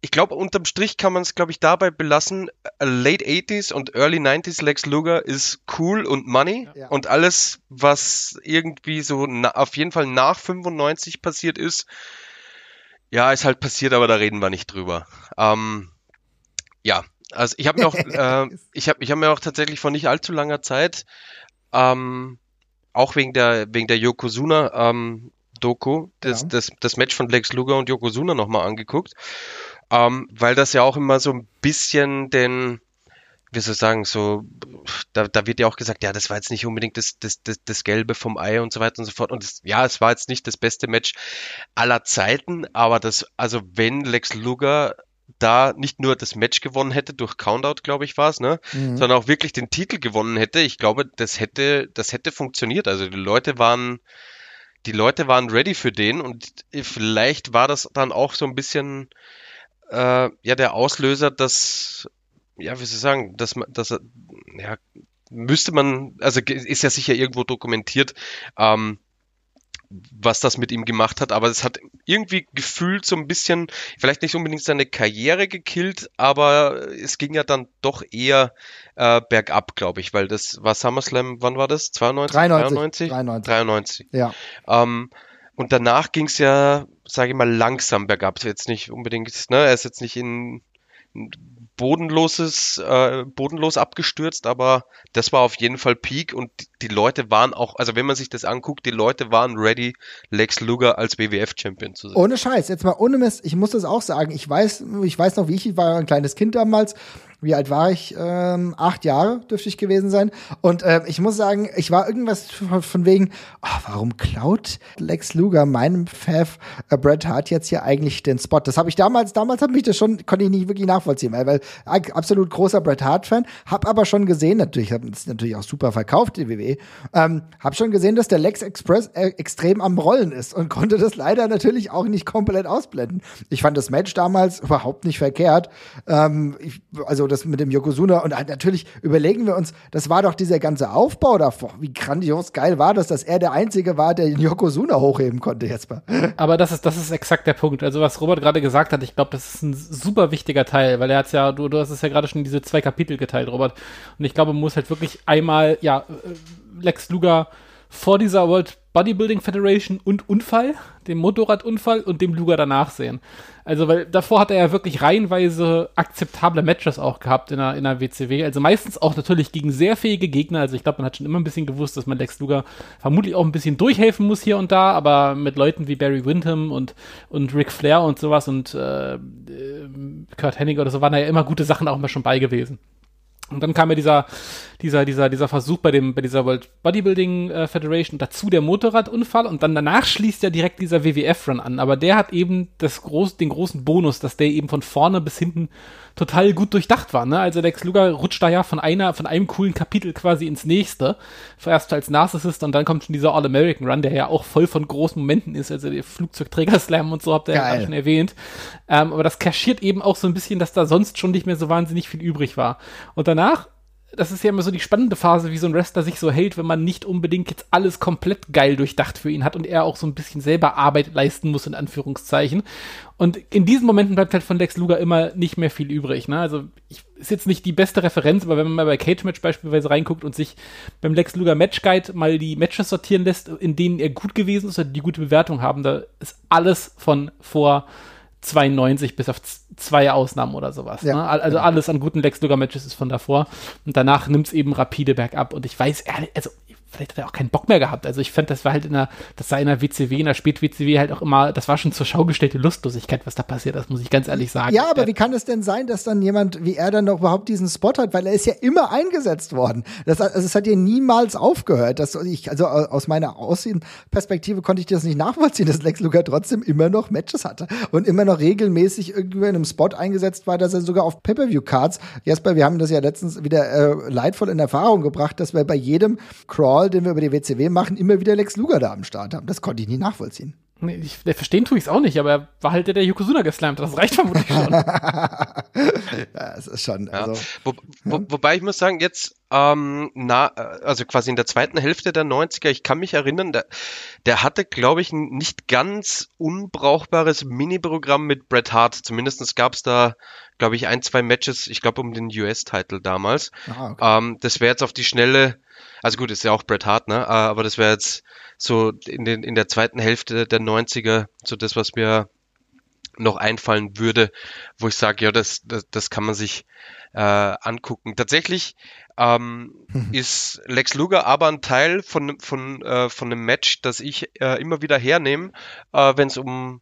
ich glaube, unterm Strich kann man es, glaube ich, dabei belassen. Äh, late 80s und Early 90s Lex Luger ist cool und money. Ja. Und alles, was irgendwie so auf jeden Fall nach 95 passiert ist, ja, ist halt passiert, aber da reden wir nicht drüber. Ähm, ja, also ich habe mir auch, [laughs] äh, ich habe ich hab mir auch tatsächlich vor nicht allzu langer Zeit, ähm, auch wegen der wegen der Yokozuna ähm, Doku, das, ja. das, das Match von Lex Luger und Yokozuna nochmal angeguckt ähm, weil das ja auch immer so ein bisschen den, wie soll ich sagen, so, da, da wird ja auch gesagt, ja, das war jetzt nicht unbedingt das, das, das, das Gelbe vom Ei und so weiter und so fort. Und das, ja, es war jetzt nicht das beste Match aller Zeiten, aber das, also wenn Lex Luger da nicht nur das Match gewonnen hätte durch Countout, glaube ich, war es, ne, mhm. sondern auch wirklich den Titel gewonnen hätte, ich glaube, das hätte, das hätte funktioniert. Also die Leute waren, die Leute waren ready für den und vielleicht war das dann auch so ein bisschen äh, ja der Auslöser, dass, ja, wie soll ich sagen, dass man, dass ja, müsste man, also ist ja sicher irgendwo dokumentiert, ähm, was das mit ihm gemacht hat, aber es hat irgendwie gefühlt so ein bisschen, vielleicht nicht unbedingt seine Karriere gekillt, aber es ging ja dann doch eher äh, bergab, glaube ich, weil das war SummerSlam, wann war das? 92? 93? 93? 93. Ja. Ähm, und danach ging es ja, sage ich mal, langsam bergab. Jetzt nicht unbedingt, ne, er ist jetzt nicht in bodenloses, äh, bodenlos abgestürzt, aber das war auf jeden Fall Peak und die Leute waren auch, also wenn man sich das anguckt, die Leute waren ready, Lex Luger als WWF-Champion zu sein. Ohne Scheiß, jetzt mal ohne Mist, ich muss das auch sagen, ich weiß, ich weiß noch, wie ich, ich war ein kleines Kind damals wie alt war ich? Ähm, acht Jahre dürfte ich gewesen sein. Und äh, ich muss sagen, ich war irgendwas von, wegen, oh, warum klaut Lex Luger meinem Pfeff äh, Bret Hart jetzt hier eigentlich den Spot? Das habe ich damals, damals habe ich das schon, konnte ich nicht wirklich nachvollziehen, weil, weil absolut großer Bret Hart-Fan, habe aber schon gesehen, natürlich, habe es natürlich auch super verkauft, die WWE, ähm, habe schon gesehen, dass der Lex Express äh, extrem am Rollen ist und konnte das leider natürlich auch nicht komplett ausblenden. Ich fand das Match damals überhaupt nicht verkehrt. Ähm, ich, also das mit dem Yokozuna. Und halt natürlich überlegen wir uns, das war doch dieser ganze Aufbau davor. Wie grandios geil war das, dass er der Einzige war, der den Yokozuna hochheben konnte, jetzt mal. [laughs] Aber das ist, das ist exakt der Punkt. Also, was Robert gerade gesagt hat, ich glaube, das ist ein super wichtiger Teil, weil er hat ja, du, du hast es ja gerade schon in diese zwei Kapitel geteilt, Robert. Und ich glaube, man muss halt wirklich einmal, ja, äh, Lex Luger vor dieser World Bodybuilding Federation und Unfall, dem Motorradunfall und dem Luger danach sehen. Also, weil davor hat er ja wirklich reihenweise akzeptable Matches auch gehabt in der, in der WCW. Also meistens auch natürlich gegen sehr fähige Gegner. Also ich glaube, man hat schon immer ein bisschen gewusst, dass man Lex Luger vermutlich auch ein bisschen durchhelfen muss hier und da, aber mit Leuten wie Barry Windham und, und Ric Flair und sowas und äh, Kurt Hennig oder so waren da ja immer gute Sachen auch immer schon bei gewesen. Und dann kam ja dieser, dieser, dieser, dieser Versuch bei dem, bei dieser World Bodybuilding äh, Federation, dazu der Motorradunfall und dann danach schließt ja direkt dieser WWF-Run an. Aber der hat eben das groß, den großen Bonus, dass der eben von vorne bis hinten total gut durchdacht war. Ne? Also Lex Luger rutscht da ja von einer, von einem coolen Kapitel quasi ins nächste. Erst als Narcissist und dann kommt schon dieser All-American Run, der ja auch voll von großen Momenten ist. Also der Flugzeugträger-Slam und so habt ihr ja schon erwähnt. Ähm, aber das kaschiert eben auch so ein bisschen, dass da sonst schon nicht mehr so wahnsinnig viel übrig war. Und danach das ist ja immer so die spannende Phase, wie so ein Wrestler sich so hält, wenn man nicht unbedingt jetzt alles komplett geil durchdacht für ihn hat und er auch so ein bisschen selber Arbeit leisten muss, in Anführungszeichen. Und in diesen Momenten bleibt halt von Lex Luger immer nicht mehr viel übrig. Ne? Also ich, ist jetzt nicht die beste Referenz, aber wenn man mal bei Cage Match beispielsweise reinguckt und sich beim Lex Luger Match Guide mal die Matches sortieren lässt, in denen er gut gewesen ist oder die gute Bewertung haben, da ist alles von vor 92 bis auf zwei Ausnahmen oder sowas. Ja, ne? Also ja. alles an guten Lex Luger Matches ist von davor und danach nimmt es eben rapide bergab und ich weiß ehrlich, also vielleicht hat er auch keinen Bock mehr gehabt. Also ich fand, das war halt in der, das sah in der WCW, in der Spät-WCW halt auch immer, das war schon zur Schau gestellte Lustlosigkeit, was da passiert, das muss ich ganz ehrlich sagen. Ja, aber wie kann es denn sein, dass dann jemand wie er dann noch überhaupt diesen Spot hat, weil er ist ja immer eingesetzt worden. Das, also es hat ja niemals aufgehört. Das, ich, also aus meiner Außenperspektive konnte ich das nicht nachvollziehen, dass Lex Luger trotzdem immer noch Matches hatte und immer noch regelmäßig irgendwie in einem Spot eingesetzt war, dass er sogar auf Pay-Per-View-Cards, Jesper, wir haben das ja letztens wieder äh, leidvoll in Erfahrung gebracht, dass wir bei jedem Crawl, den wir über die WCW machen, immer wieder Lex Luger da am Start haben. Das konnte ich nie nachvollziehen. Nee, ich, verstehen tue ich es auch nicht, aber er war halt der, der Yokozuna geslammt. Das reicht vermutlich schon. [laughs] ja, es ist schon. Also, ja. Wo, wo, wobei ich muss sagen, jetzt, ähm, na, also quasi in der zweiten Hälfte der 90er, ich kann mich erinnern, der, der hatte, glaube ich, ein nicht ganz unbrauchbares Mini-Programm mit Bret Hart. Zumindest gab es da, glaube ich, ein, zwei Matches, ich glaube, um den US-Title damals. Ah, okay. ähm, das wäre jetzt auf die Schnelle also gut, ist ja auch Bret Hart, ne? Ah, aber das wäre jetzt so in, den, in der zweiten Hälfte der 90er so das, was mir noch einfallen würde, wo ich sage, ja, das, das, das kann man sich äh, angucken. Tatsächlich ähm, mhm. ist Lex Luger aber ein Teil von, von, äh, von einem Match, das ich äh, immer wieder hernehme, äh, wenn es um,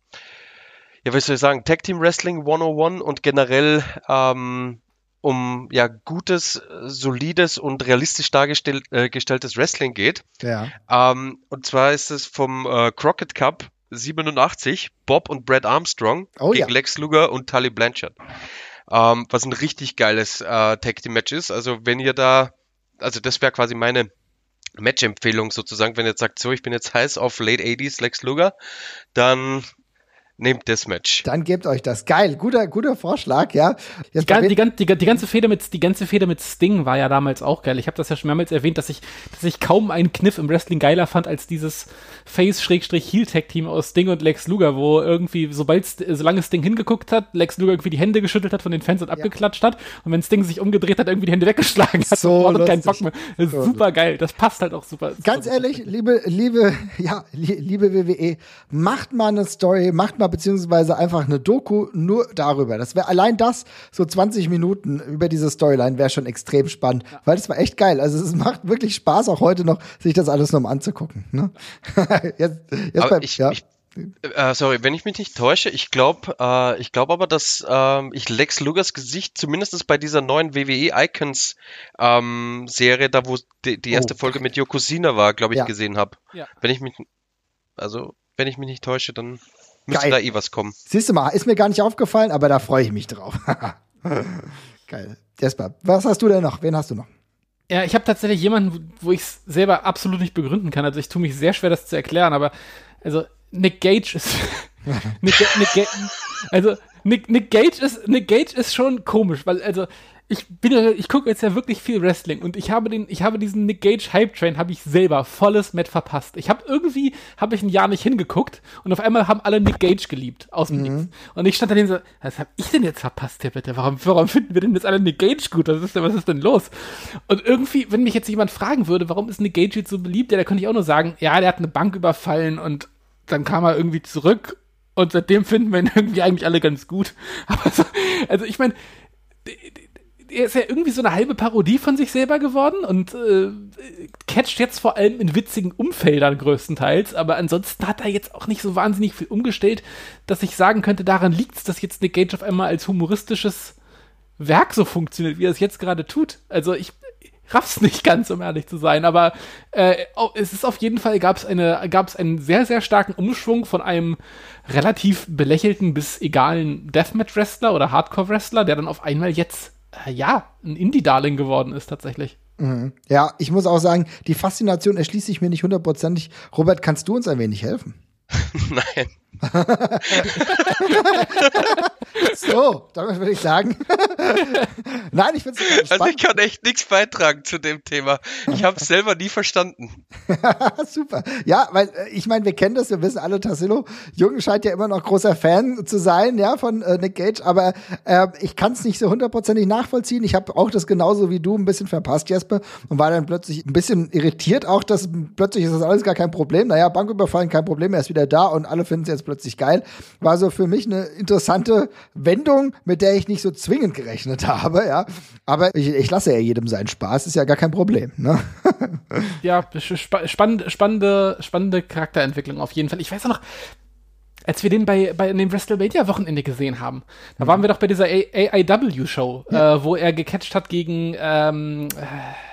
ja, was soll ich sagen, Tag Team Wrestling 101 und generell ähm, um ja gutes, solides und realistisch dargestelltes äh, Wrestling geht. Ja. Ähm, und zwar ist es vom äh, Crockett Cup 87, Bob und Brad Armstrong oh, gegen ja. Lex Luger und Tully Blanchard. Ähm, was ein richtig geiles äh, Tag Team Match ist. Also wenn ihr da, also das wäre quasi meine Match-Empfehlung sozusagen, wenn ihr jetzt sagt, so, ich bin jetzt heiß auf Late 80s Lex Luger, dann Nehmt das Match. Dann gebt euch das. Geil, guter, guter Vorschlag, ja. Jetzt die, die, die, die, ganze Feder mit, die ganze Feder mit Sting war ja damals auch geil. Ich habe das ja schon mehrmals erwähnt, dass ich, dass ich kaum einen Kniff im Wrestling geiler fand als dieses Face-Heel-Tag-Team aus Sting und Lex Luger, wo irgendwie, sobald, solange Sting hingeguckt hat, Lex Luger irgendwie die Hände geschüttelt hat von den Fans und ja. abgeklatscht hat. Und wenn Sting sich umgedreht hat, irgendwie die Hände weggeschlagen hat so und keinen Bock mehr. Das ist so super geil. Das passt halt auch super. Ganz super ehrlich, liebe, liebe, [laughs] ja, liebe WWE, macht mal eine Story, macht mal beziehungsweise einfach eine Doku nur darüber. Das wäre allein das, so 20 Minuten über diese Storyline wäre schon extrem spannend, ja. weil es war echt geil. Also es macht wirklich Spaß, auch heute noch, sich das alles nochmal anzugucken. Ne? [laughs] jetzt, jetzt bei, ich, ja. ich, äh, sorry, wenn ich mich nicht täusche, ich glaube, äh, ich glaube aber, dass äh, ich Lex Lugers Gesicht zumindest bei dieser neuen WWE Icons ähm, Serie, da wo die, die erste oh. Folge mit Yokozuna war, glaube ich, ja. gesehen habe. Ja. Wenn ich mich, also wenn ich mich nicht täusche, dann Müsste da eh was kommen. Siehst du mal, ist mir gar nicht aufgefallen, aber da freue ich mich drauf. [laughs] Geil. Jesper, was hast du denn noch? Wen hast du noch? Ja, ich habe tatsächlich jemanden, wo ich es selber absolut nicht begründen kann. Also ich tue mich sehr schwer, das zu erklären, aber also Nick Gage ist. [laughs] Nick, Nick, also Nick, Nick Gage ist Nick Gage ist schon komisch, weil also ich bin ja, ich gucke jetzt ja wirklich viel Wrestling und ich habe den, ich habe diesen Nick Gage Hype Train habe ich selber volles Met verpasst. Ich habe irgendwie, habe ich ein Jahr nicht hingeguckt und auf einmal haben alle Nick Gage geliebt aus dem mhm. Nichts. Und ich stand da so, was habe ich denn jetzt verpasst hier bitte? Warum, warum finden wir denn jetzt alle Nick Gage gut? Was ist denn, was ist denn los? Und irgendwie, wenn mich jetzt jemand fragen würde, warum ist Nick Gage jetzt so beliebt, ja, da könnte ich auch nur sagen, ja, der hat eine Bank überfallen und dann kam er irgendwie zurück und seitdem finden wir ihn [laughs] irgendwie eigentlich alle ganz gut. Aber so, also ich meine, er ist ja irgendwie so eine halbe Parodie von sich selber geworden und äh, catcht jetzt vor allem in witzigen Umfeldern größtenteils, aber ansonsten hat er jetzt auch nicht so wahnsinnig viel umgestellt, dass ich sagen könnte, daran liegt es, dass jetzt Nick Gage auf einmal als humoristisches Werk so funktioniert, wie er es jetzt gerade tut. Also ich raff's [laughs] nicht ganz, um ehrlich zu sein, aber äh, es ist auf jeden Fall gab es eine gab es einen sehr sehr starken Umschwung von einem relativ belächelten bis egalen Deathmatch Wrestler oder Hardcore Wrestler, der dann auf einmal jetzt ja, ein Indie-Darling geworden ist tatsächlich. Mhm. Ja, ich muss auch sagen, die Faszination erschließt sich mir nicht hundertprozentig. Robert, kannst du uns ein wenig helfen? [laughs] Nein. [laughs] so, damit würde ich sagen. [laughs] Nein, ich finde es Also ich kann echt nichts beitragen zu dem Thema. Ich habe es [laughs] selber nie verstanden. Super. Ja, weil äh, ich meine, wir kennen das, wir wissen alle, Tassilo Jürgen scheint ja immer noch großer Fan zu sein, ja, von äh, Nick Gage, aber äh, ich kann es nicht so hundertprozentig nachvollziehen. Ich habe auch das genauso wie du ein bisschen verpasst, Jesper, und war dann plötzlich ein bisschen irritiert auch, dass plötzlich ist das alles gar kein Problem. Naja, Banküberfallen, kein Problem, er ist wieder da und alle finden es jetzt plötzlich geil. War so für mich eine interessante Wendung, mit der ich nicht so zwingend gerechnet [laughs] habe, ja. Aber ich, ich lasse ja jedem seinen Spaß, ist ja gar kein Problem, ne? [laughs] ja, spa spannende, spannende, spannende Charakterentwicklung auf jeden Fall. Ich weiß auch noch, als wir den bei, bei dem WrestleMania-Wochenende gesehen haben, da mhm. waren wir doch bei dieser AIW-Show, ja. äh, wo er gecatcht hat gegen ähm, äh,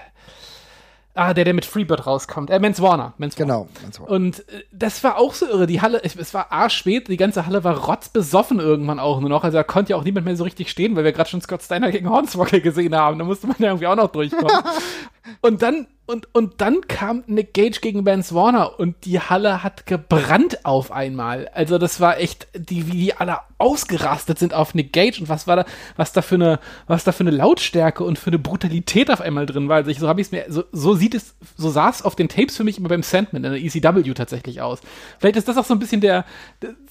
Ah, der, der mit Freebird rauskommt. Äh, Mans Warner. Mans genau. Warner. Und äh, das war auch so irre. Die Halle, es, es war arschspät, die ganze Halle war rotzbesoffen irgendwann auch nur noch. Also da konnte ja auch niemand mehr so richtig stehen, weil wir gerade schon Scott Steiner gegen Hornswoggle gesehen haben. Da musste man ja irgendwie auch noch durchkommen. [laughs] und dann und, und dann kam Nick Gage gegen Vance Warner und die Halle hat gebrannt auf einmal. Also das war echt, die, wie die alle ausgerastet sind auf Nick Gage und was war da, was da für eine, was da für eine Lautstärke und für eine Brutalität auf einmal drin war. Also ich, so habe ich es mir, so, so sieht es, so sah es auf den Tapes für mich immer beim Sandman in der ECW tatsächlich aus. Vielleicht ist das auch so ein bisschen der,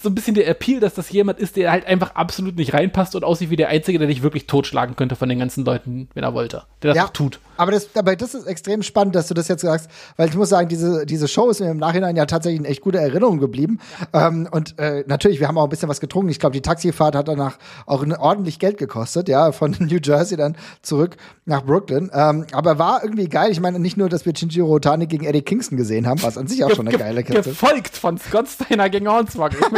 so ein bisschen der Appeal, dass das jemand ist, der halt einfach absolut nicht reinpasst und aussieht wie der Einzige, der dich wirklich totschlagen könnte von den ganzen Leuten, wenn er wollte. Der das ja, auch tut. Aber das, aber das ist extrem spannend spannend, dass du das jetzt sagst, weil ich muss sagen, diese, diese Show ist mir im Nachhinein ja tatsächlich eine echt gute Erinnerung geblieben. Ja. Ähm, und äh, natürlich, wir haben auch ein bisschen was getrunken. Ich glaube, die Taxifahrt hat danach auch ordentlich Geld gekostet, ja, von [laughs] New Jersey dann zurück nach Brooklyn. Ähm, aber war irgendwie geil. Ich meine, nicht nur, dass wir Shinjiro Otani gegen Eddie Kingston gesehen haben, was an sich auch schon eine geile Kiste ist. Gefolgt von Scott Steiner gegen Hornswoggle. [laughs]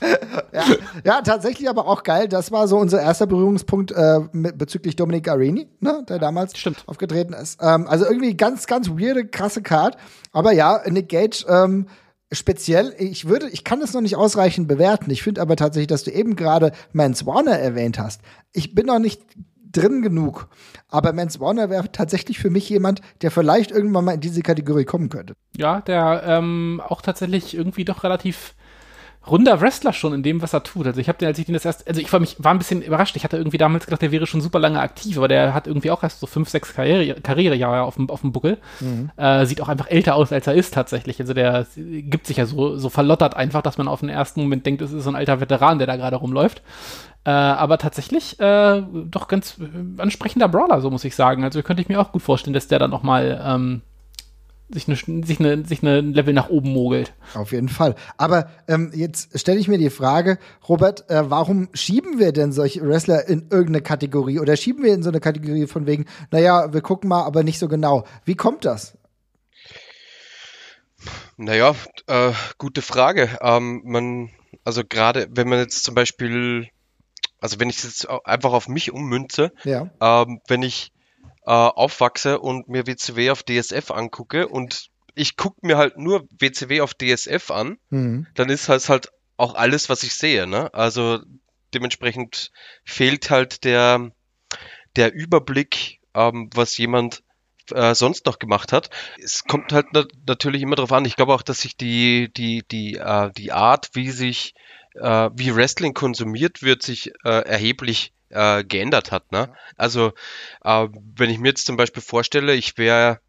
[laughs] ja, ja, tatsächlich aber auch geil. Das war so unser erster Berührungspunkt äh, bezüglich Dominic Arini, ne, der damals Stimmt. aufgetreten ist. Ähm, also irgendwie irgendwie ganz, ganz weirde, krasse Card. Aber ja, Nick Gage, ähm, speziell, ich würde, ich kann es noch nicht ausreichend bewerten. Ich finde aber tatsächlich, dass du eben gerade Mans Warner erwähnt hast. Ich bin noch nicht drin genug. Aber Mans Warner wäre tatsächlich für mich jemand, der vielleicht irgendwann mal in diese Kategorie kommen könnte. Ja, der ähm, auch tatsächlich irgendwie doch relativ runder Wrestler schon in dem, was er tut. Also ich habe den, als ich den das erst, also ich war mich, war ein bisschen überrascht. Ich hatte irgendwie damals gedacht, der wäre schon super lange aktiv, aber der hat irgendwie auch erst so fünf, sechs Karriere, Karrierejahre auf dem, auf dem Buckel. Mhm. Äh, sieht auch einfach älter aus, als er ist tatsächlich. Also der gibt sich ja so, so verlottert einfach, dass man auf den ersten Moment denkt, es ist so ein alter Veteran, der da gerade rumläuft. Äh, aber tatsächlich äh, doch ganz äh, ansprechender Brawler, so muss ich sagen. Also könnte ich mir auch gut vorstellen, dass der dann noch mal ähm, sich eine, sich eine, sich eine Level nach oben mogelt. Auf jeden Fall. Aber ähm, jetzt stelle ich mir die Frage, Robert, äh, warum schieben wir denn solche Wrestler in irgendeine Kategorie oder schieben wir in so eine Kategorie von wegen, naja, wir gucken mal, aber nicht so genau. Wie kommt das? Naja, äh, gute Frage. Ähm, man, also gerade wenn man jetzt zum Beispiel, also wenn ich es jetzt einfach auf mich ummünze, ja. ähm, wenn ich äh, aufwachse und mir WCW auf DSF angucke und ich gucke mir halt nur WCW auf DSF an, mhm. dann ist das halt auch alles, was ich sehe. Ne? Also dementsprechend fehlt halt der, der Überblick, ähm, was jemand äh, sonst noch gemacht hat. Es kommt halt na natürlich immer darauf an. Ich glaube auch, dass sich die, die, die, äh, die Art, wie sich, äh, wie Wrestling konsumiert wird, sich äh, erheblich äh, geändert hat. Ne? Also äh, wenn ich mir jetzt zum Beispiel vorstelle, ich wäre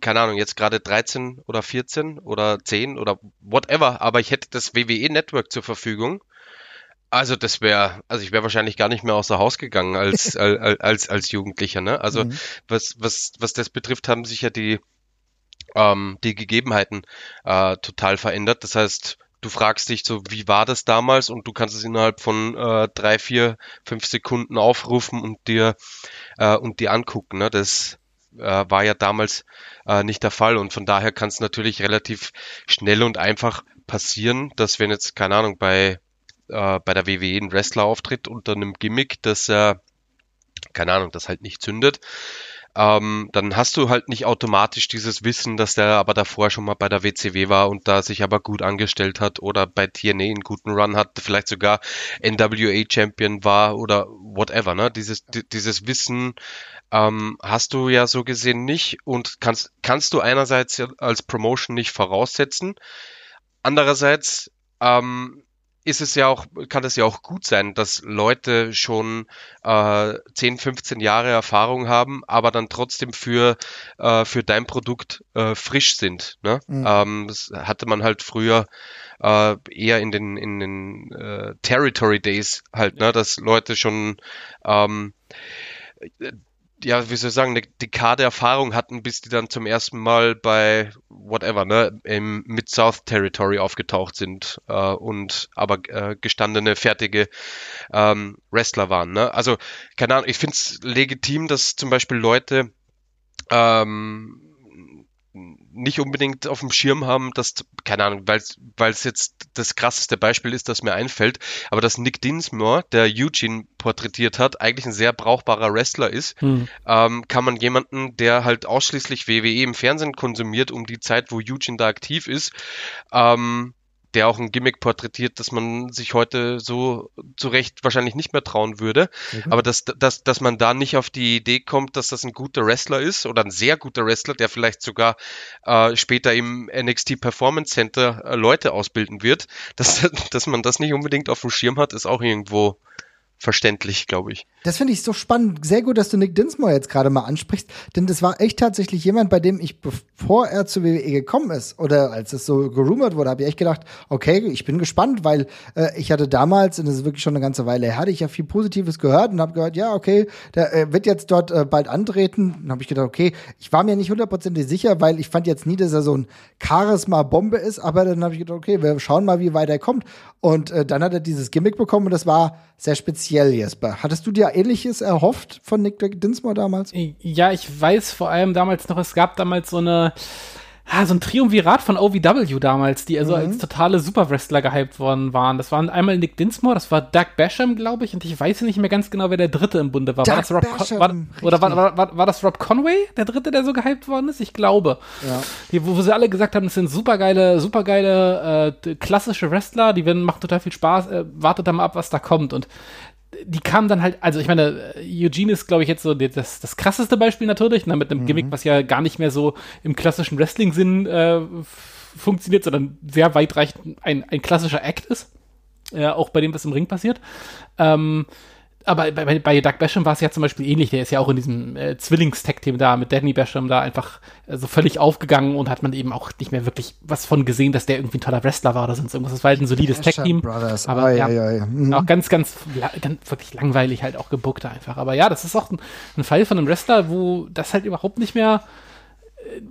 keine Ahnung, jetzt gerade 13 oder 14 oder 10 oder whatever, aber ich hätte das WWE-Network zur Verfügung. Also das wäre, also ich wäre wahrscheinlich gar nicht mehr außer Haus gegangen als, [laughs] als, als, als Jugendlicher. Ne? Also mhm. was, was, was das betrifft, haben sich ja die, ähm, die Gegebenheiten äh, total verändert. Das heißt, du fragst dich so, wie war das damals und du kannst es innerhalb von äh, drei, vier, fünf Sekunden aufrufen und dir äh, und dir angucken. Ne? Das äh, war ja damals äh, nicht der Fall und von daher kann es natürlich relativ schnell und einfach passieren, dass wenn jetzt keine Ahnung bei äh, bei der WWE ein Wrestler auftritt unter einem Gimmick, dass er keine Ahnung, das halt nicht zündet, ähm, dann hast du halt nicht automatisch dieses Wissen, dass der aber davor schon mal bei der WCW war und da sich aber gut angestellt hat oder bei TNA einen guten Run hat, vielleicht sogar NWA Champion war oder whatever. Ne? Dieses, dieses Wissen ähm, hast du ja so gesehen nicht und kannst, kannst du einerseits als Promotion nicht voraussetzen. Andererseits ähm, ist es ja auch, kann es ja auch gut sein, dass Leute schon äh, 10, 15 Jahre Erfahrung haben, aber dann trotzdem für, äh, für dein Produkt äh, frisch sind. Ne? Mhm. Ähm, das hatte man halt früher äh, eher in den, in den äh, Territory Days halt, ne? dass Leute schon ähm, ja, wie soll ich sagen, eine Dekade Erfahrung hatten, bis die dann zum ersten Mal bei whatever, ne, im Mid-South Territory aufgetaucht sind äh, und aber äh, gestandene, fertige ähm, Wrestler waren. Ne? Also, keine Ahnung, ich finde es legitim, dass zum Beispiel Leute ähm, nicht unbedingt auf dem Schirm haben, dass, keine Ahnung, weil es jetzt das krasseste Beispiel ist, das mir einfällt, aber dass Nick Dinsmore, der Eugene porträtiert hat, eigentlich ein sehr brauchbarer Wrestler ist, hm. ähm, kann man jemanden, der halt ausschließlich WWE im Fernsehen konsumiert, um die Zeit, wo Eugene da aktiv ist, ähm, der auch ein Gimmick porträtiert, das man sich heute so zu Recht wahrscheinlich nicht mehr trauen würde. Aber dass, dass, dass man da nicht auf die Idee kommt, dass das ein guter Wrestler ist oder ein sehr guter Wrestler, der vielleicht sogar äh, später im NXT Performance Center äh, Leute ausbilden wird, dass, [laughs] dass man das nicht unbedingt auf dem Schirm hat, ist auch irgendwo verständlich, glaube ich. Das finde ich so spannend. Sehr gut, dass du Nick Dinsmore jetzt gerade mal ansprichst, denn das war echt tatsächlich jemand, bei dem ich, bevor er zu WWE gekommen ist oder als es so gerumort wurde, habe ich echt gedacht, okay, ich bin gespannt, weil äh, ich hatte damals, und das ist wirklich schon eine ganze Weile her, hatte ich ja viel Positives gehört und habe gehört, ja, okay, der äh, wird jetzt dort äh, bald antreten. Dann habe ich gedacht, okay, ich war mir nicht hundertprozentig sicher, weil ich fand jetzt nie, dass er so ein Charisma-Bombe ist, aber dann habe ich gedacht, okay, wir schauen mal, wie weit er kommt. Und äh, dann hat er dieses Gimmick bekommen und das war sehr speziell, Jesper. Hattest du dir ähnliches erhofft von Nick Dinsmore damals? Ja, ich weiß vor allem damals noch, es gab damals so eine ah, so ein Triumvirat von OVW damals, die also mhm. als totale Superwrestler gehypt worden waren. Das waren einmal Nick Dinsmore, das war Doug Basham, glaube ich, und ich weiß nicht mehr ganz genau, wer der dritte im Bunde war. Doug war das Rob Basham, war, oder war, war, war, war, das Rob Conway, der dritte, der so gehypt worden ist? Ich glaube. Ja. Die, wo, wo, sie alle gesagt haben, das sind supergeile, supergeile, äh, klassische Wrestler, die werden, machen total viel Spaß, äh, wartet da mal ab, was da kommt. Und die kamen dann halt, also ich meine, Eugene ist, glaube ich, jetzt so das, das krasseste Beispiel natürlich, ne, mit einem mhm. Gimmick, was ja gar nicht mehr so im klassischen Wrestling-Sinn äh, funktioniert, sondern sehr weitreichend ein, ein klassischer Act ist. Äh, auch bei dem, was im Ring passiert. Ähm, aber bei, bei Doug Basham war es ja zum Beispiel ähnlich. Der ist ja auch in diesem äh, Zwillings-Tag-Team da mit Danny Basham da einfach äh, so völlig aufgegangen und hat man eben auch nicht mehr wirklich was von gesehen, dass der irgendwie ein toller Wrestler war oder sonst irgendwas. Das war halt ein solides Tag-Team. Aber oh, ja, ja, ja. Mhm. auch ganz, ganz, ganz, wirklich langweilig halt auch gebuckt einfach. Aber ja, das ist auch ein, ein Fall von einem Wrestler, wo das halt überhaupt nicht mehr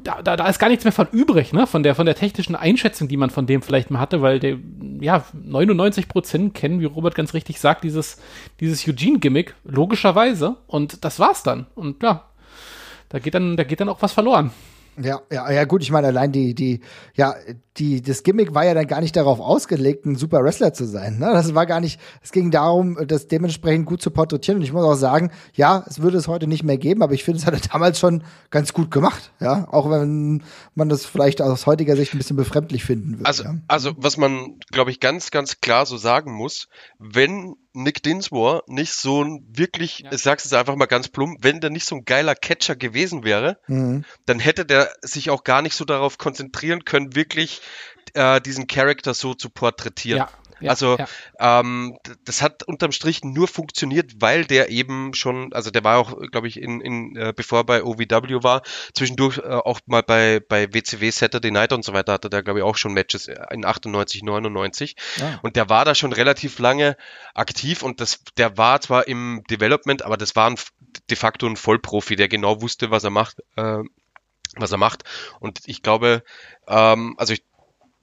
da, da, da ist gar nichts mehr von übrig, ne? Von der, von der technischen Einschätzung, die man von dem vielleicht mal hatte, weil der, ja, 99 Prozent kennen, wie Robert ganz richtig sagt, dieses, dieses Eugene-Gimmick, logischerweise. Und das war's dann. Und ja, da geht dann, da geht dann auch was verloren. Ja, ja, ja, gut, ich meine, allein die, die, ja, die, das Gimmick war ja dann gar nicht darauf ausgelegt, ein super Wrestler zu sein. Ne? Das war gar nicht, es ging darum, das dementsprechend gut zu porträtieren. Und ich muss auch sagen, ja, es würde es heute nicht mehr geben, aber ich finde, es hat er damals schon ganz gut gemacht. Ja, auch wenn man das vielleicht aus heutiger Sicht ein bisschen befremdlich finden würde. Also, ja? also was man, glaube ich, ganz, ganz klar so sagen muss, wenn Nick Dinsmore nicht so ein wirklich, ja. ich sag's jetzt einfach mal ganz plump, wenn der nicht so ein geiler Catcher gewesen wäre, mhm. dann hätte der sich auch gar nicht so darauf konzentrieren können, wirklich äh, diesen Charakter so zu porträtieren. Ja. Ja, also ja. Ähm, das hat unterm Strich nur funktioniert, weil der eben schon, also der war auch, glaube ich, in, in äh, bevor er bei OVW war, zwischendurch äh, auch mal bei bei WCW Saturday Night und so weiter hatte der glaube ich auch schon Matches in 98, 99 ja. und der war da schon relativ lange aktiv und das der war zwar im Development, aber das war ein, de facto ein Vollprofi, der genau wusste, was er macht. Äh, was er macht. Und ich glaube, ähm, also ich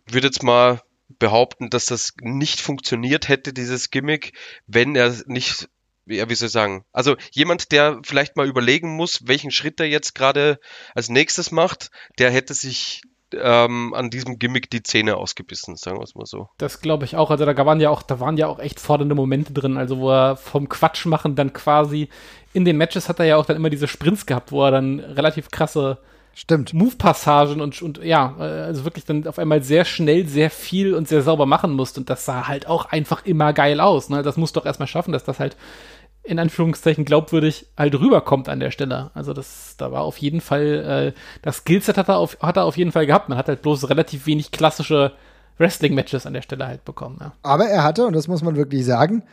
würde jetzt mal behaupten, dass das nicht funktioniert hätte, dieses Gimmick, wenn er nicht, ja, wie soll ich sagen, also jemand, der vielleicht mal überlegen muss, welchen Schritt er jetzt gerade als nächstes macht, der hätte sich ähm, an diesem Gimmick die Zähne ausgebissen, sagen wir es mal so. Das glaube ich auch. Also da waren ja auch, da waren ja auch echt fordernde Momente drin, also wo er vom Quatsch machen dann quasi in den Matches hat er ja auch dann immer diese Sprints gehabt, wo er dann relativ krasse Stimmt. Move-Passagen und, und ja, äh, also wirklich dann auf einmal sehr schnell, sehr viel und sehr sauber machen musste. Und das sah halt auch einfach immer geil aus. Ne? Das musst du doch erstmal schaffen, dass das halt in Anführungszeichen glaubwürdig halt rüberkommt an der Stelle. Also das, da war auf jeden Fall, äh, das Skillset hat er, auf, hat er auf jeden Fall gehabt. Man hat halt bloß relativ wenig klassische Wrestling-Matches an der Stelle halt bekommen. Ja. Aber er hatte, und das muss man wirklich sagen,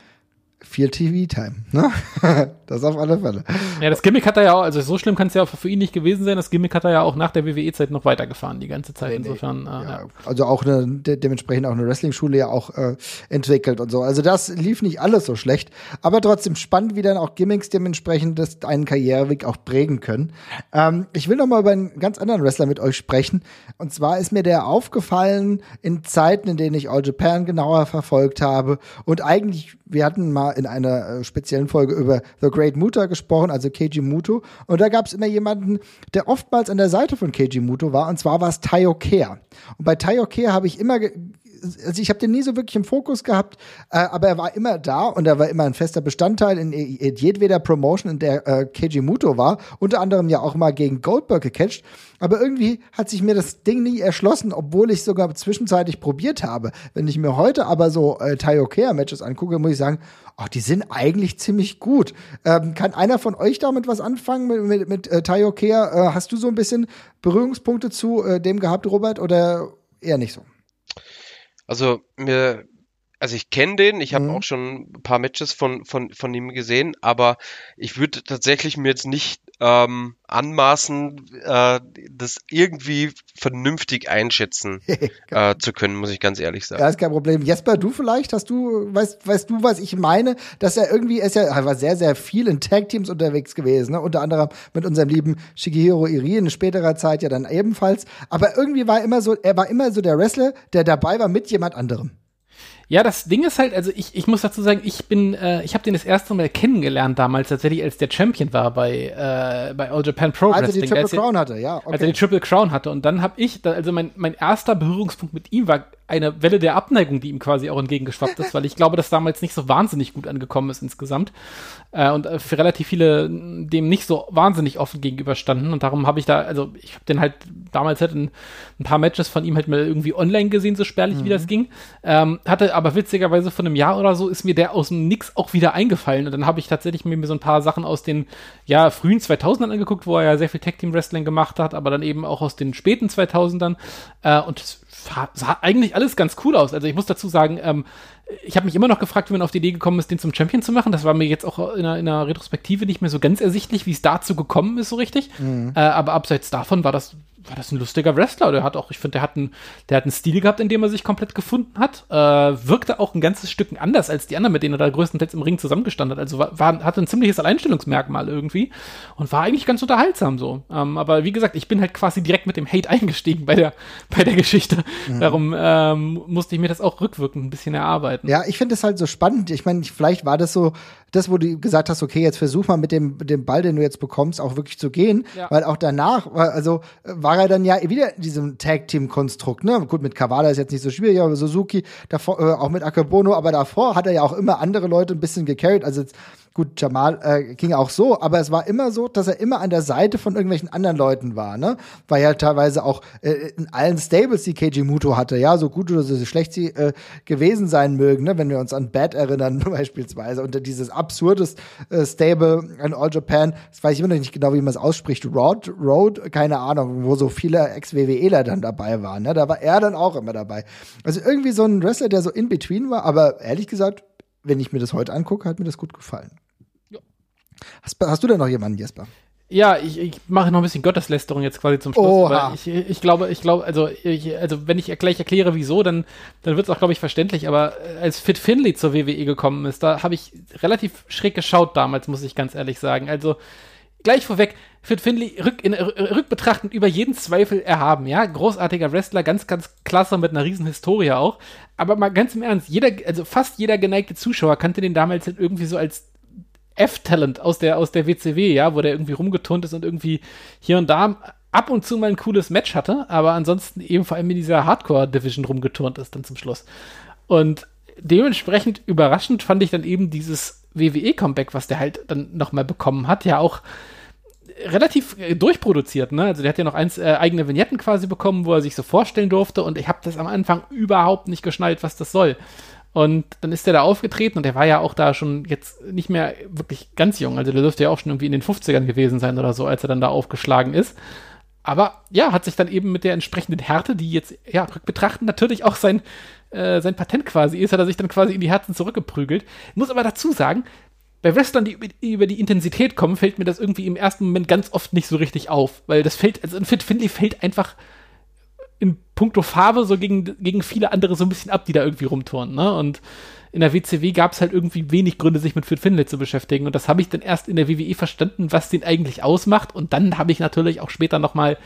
viel TV-Time, ne? [laughs] das auf alle Fälle. Ja, das Gimmick hat er ja auch, also so schlimm kann es ja auch für ihn nicht gewesen sein. Das Gimmick hat er ja auch nach der WWE-Zeit noch weitergefahren, die ganze Zeit. Insofern, äh, Ja, ja. also auch eine, de dementsprechend auch eine Wrestling-Schule ja auch äh, entwickelt und so. Also das lief nicht alles so schlecht, aber trotzdem spannend, wie dann auch Gimmicks dementsprechend das einen Karriereweg auch prägen können. Ähm, ich will noch mal über einen ganz anderen Wrestler mit euch sprechen. Und zwar ist mir der aufgefallen in Zeiten, in denen ich All Japan genauer verfolgt habe und eigentlich wir hatten mal in einer äh, speziellen Folge über The Great Muta gesprochen, also Keiji Muto. Und da gab es immer jemanden, der oftmals an der Seite von Keiji Muto war, und zwar war es Taio Kea. Und bei Taio Kea habe ich immer also ich habe den nie so wirklich im Fokus gehabt, äh, aber er war immer da und er war immer ein fester Bestandteil in, in jedweder Promotion, in der äh, Keiji Muto war, unter anderem ja auch mal gegen Goldberg gecatcht. Aber irgendwie hat sich mir das Ding nie erschlossen, obwohl ich sogar zwischenzeitlich probiert habe. Wenn ich mir heute aber so äh, Taio Kea Matches angucke, muss ich sagen, ach, die sind eigentlich ziemlich gut. Ähm, kann einer von euch damit was anfangen mit, mit, mit äh, Taio Kea? Äh, hast du so ein bisschen Berührungspunkte zu äh, dem gehabt, Robert, oder eher nicht so? Also mir, also ich kenne den, ich habe Mhm. auch schon ein paar Matches von, von, von ihm gesehen, aber ich würde tatsächlich mir jetzt nicht ähm, anmaßen, äh, das irgendwie vernünftig einschätzen [laughs] äh, zu können, muss ich ganz ehrlich sagen. Ja, ist kein Problem. Jesper, du vielleicht? Hast du, weißt, weißt du, was ich meine? Dass er irgendwie, er ist ja, er war sehr, sehr viel in Tag-Teams unterwegs gewesen, ne? Unter anderem mit unserem lieben Shigehiro Iri in späterer Zeit ja dann ebenfalls. Aber irgendwie war er immer so, er war immer so der Wrestler, der dabei war mit jemand anderem. Ja, das Ding ist halt, also ich, ich muss dazu sagen, ich bin, äh, ich habe den das erste Mal kennengelernt damals tatsächlich, als der Champion war bei, äh, bei All Japan Pro Als er Wrestling. die Triple Crown hatte, ja. Als er Okay. die Triple Crown hatte. Und dann habe ich, also mein, mein erster Berührungspunkt mit ihm war eine Welle der Abneigung, die ihm quasi auch entgegengeschwappt ist, weil ich glaube, dass damals nicht so wahnsinnig gut angekommen ist insgesamt. Äh, und äh, für relativ viele dem nicht so wahnsinnig offen gegenüberstanden. Und darum habe ich da, also ich habe den halt damals halt ein, ein paar Matches von ihm halt mal irgendwie online gesehen, so spärlich wie das ging. Ähm, hatte aber witzigerweise von einem Jahr oder so ist mir der aus dem Nix auch wieder eingefallen. Und dann habe ich tatsächlich mir so ein paar Sachen aus den ja, frühen 2000ern angeguckt, wo er ja sehr viel Tag Team Wrestling gemacht hat, aber dann eben auch aus den späten 2000ern. Äh, und sah, eigentlich alles ganz cool aus. Also ich muss dazu sagen, ähm, ich habe mich immer noch gefragt, wie man auf die Idee gekommen ist, den zum Champion zu machen. Das war mir jetzt auch in einer, in einer Retrospektive nicht mehr so ganz ersichtlich, wie es dazu gekommen ist, so richtig. Äh, aber abseits davon war das, war das ein lustiger Wrestler. Der hat auch, ich finde, der hat einen, der hat einen Stil gehabt, in dem er sich komplett gefunden hat. Äh, wirkte auch ein ganzes Stück anders als die anderen, mit denen er da größtenteils im Ring zusammengestanden hat. Also war, war, hatte ein ziemliches Alleinstellungsmerkmal irgendwie und war eigentlich ganz unterhaltsam so. Ähm, aber wie gesagt, ich bin halt quasi direkt mit dem Hate eingestiegen bei der, [laughs] bei der Geschichte. Darum ähm, musste ich mir das auch rückwirkend ein bisschen erarbeiten. Ja, ich finde es halt so spannend. Ich meine, vielleicht war das so, das, wo du gesagt hast, okay, jetzt versuch mal mit dem, dem Ball, den du jetzt bekommst, auch wirklich zu gehen. Ja. Weil auch danach, war- also war er dann ja wieder in diesem Tag-Team-Konstrukt. Ne? Gut, mit Kawada ist jetzt nicht so schwierig, aber Suzuki, davor, äh, auch mit Akebono, aber davor hat er ja auch immer andere Leute ein bisschen gecarried. Also jetzt, gut, Jamal äh, ging auch so, aber es war immer so, dass er immer an der Seite von irgendwelchen anderen Leuten war. Ne? War ja teilweise auch äh, in allen Stables, die Keiji Muto hatte, ja, so gut oder so schlecht sie äh, gewesen sein mögen, ne? wenn wir uns an Bad erinnern [laughs] beispielsweise und dieses absurdes äh, Stable an All Japan, das weiß ich immer noch nicht genau, wie man es ausspricht, Road, Road, keine Ahnung, wo so viele Ex-WWEler dann dabei waren, ne? da war er dann auch immer dabei. Also irgendwie so ein Wrestler, der so in between war, aber ehrlich gesagt, wenn ich mir das heute angucke, hat mir das gut gefallen. Hast, hast du denn noch jemanden, Jesper? Ja, ich, ich mache noch ein bisschen Gotteslästerung jetzt quasi zum Schluss. Oha. Ich, ich glaube, ich glaube, also, ich, also wenn ich gleich erkläre, wieso, dann, dann wird es auch, glaube ich, verständlich. Aber äh, als Fit Finley zur WWE gekommen ist, da habe ich relativ schräg geschaut damals, muss ich ganz ehrlich sagen. Also gleich vorweg, Fit Finley rück, in, rückbetrachtend über jeden Zweifel erhaben, ja. Großartiger Wrestler, ganz, ganz klasse mit einer riesen Historie auch. Aber mal ganz im Ernst, jeder, also fast jeder geneigte Zuschauer kannte den damals halt irgendwie so als F-Talent aus der, aus der WCW, ja, wo der irgendwie rumgeturnt ist und irgendwie hier und da ab und zu mal ein cooles Match hatte, aber ansonsten eben vor allem in dieser Hardcore-Division rumgeturnt ist dann zum Schluss. Und dementsprechend überraschend fand ich dann eben dieses WWE-Comeback, was der halt dann nochmal bekommen hat, ja auch relativ äh, durchproduziert, ne? Also der hat ja noch eins äh, eigene Vignetten quasi bekommen, wo er sich so vorstellen durfte und ich habe das am Anfang überhaupt nicht geschnallt, was das soll. Und dann ist der da aufgetreten und der war ja auch da schon jetzt nicht mehr wirklich ganz jung. Also der dürfte ja auch schon irgendwie in den 50ern gewesen sein oder so, als er dann da aufgeschlagen ist. aber ja, hat sich dann eben mit der entsprechenden Härte, die jetzt ja rückbetrachten natürlich auch sein, äh, sein Patent quasi ist, hat er sich dann quasi in die Herzen zurückgeprügelt. Muss aber dazu sagen, bei Wrestlern, die über die Intensität kommen, fällt mir das irgendwie im ersten Moment ganz oft nicht so richtig auf, weil das fällt, also in Fit Finley fällt einfach in puncto Farbe so gegen, gegen viele andere so ein bisschen ab, die da irgendwie rumturnen, ne? Und in der WCW gab es halt irgendwie wenig Gründe, sich mit Fit Finlay zu beschäftigen. Und das habe ich dann erst in der WWE verstanden, was den eigentlich ausmacht. Und dann habe ich natürlich auch später nochmal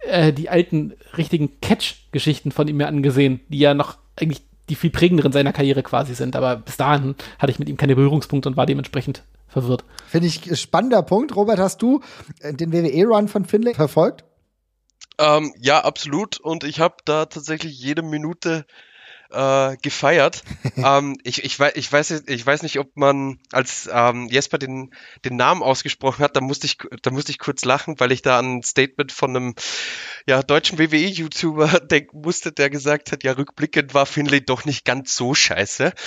äh, die alten richtigen Catch-Geschichten von ihm mir angesehen, die ja noch eigentlich die viel prägenderen seiner Karriere quasi sind. Aber bis dahin hatte ich mit ihm keine Berührungspunkte und war dementsprechend verwirrt. Finde ich spannender Punkt. Robert, hast du äh, den WWE-Run von Finlay verfolgt? Ähm, ja, absolut. Und ich habe da tatsächlich jede Minute äh, gefeiert. [laughs] ähm, ich, ich, weiß, ich, weiß, ich weiß nicht, ob man, als ähm, Jesper den, den Namen ausgesprochen hat, da musste, ich, da musste ich kurz lachen, weil ich da an ein Statement von einem ja, deutschen WWE-YouTuber [laughs] denken musste, der gesagt hat, ja, rückblickend war Finlay doch nicht ganz so scheiße. [laughs]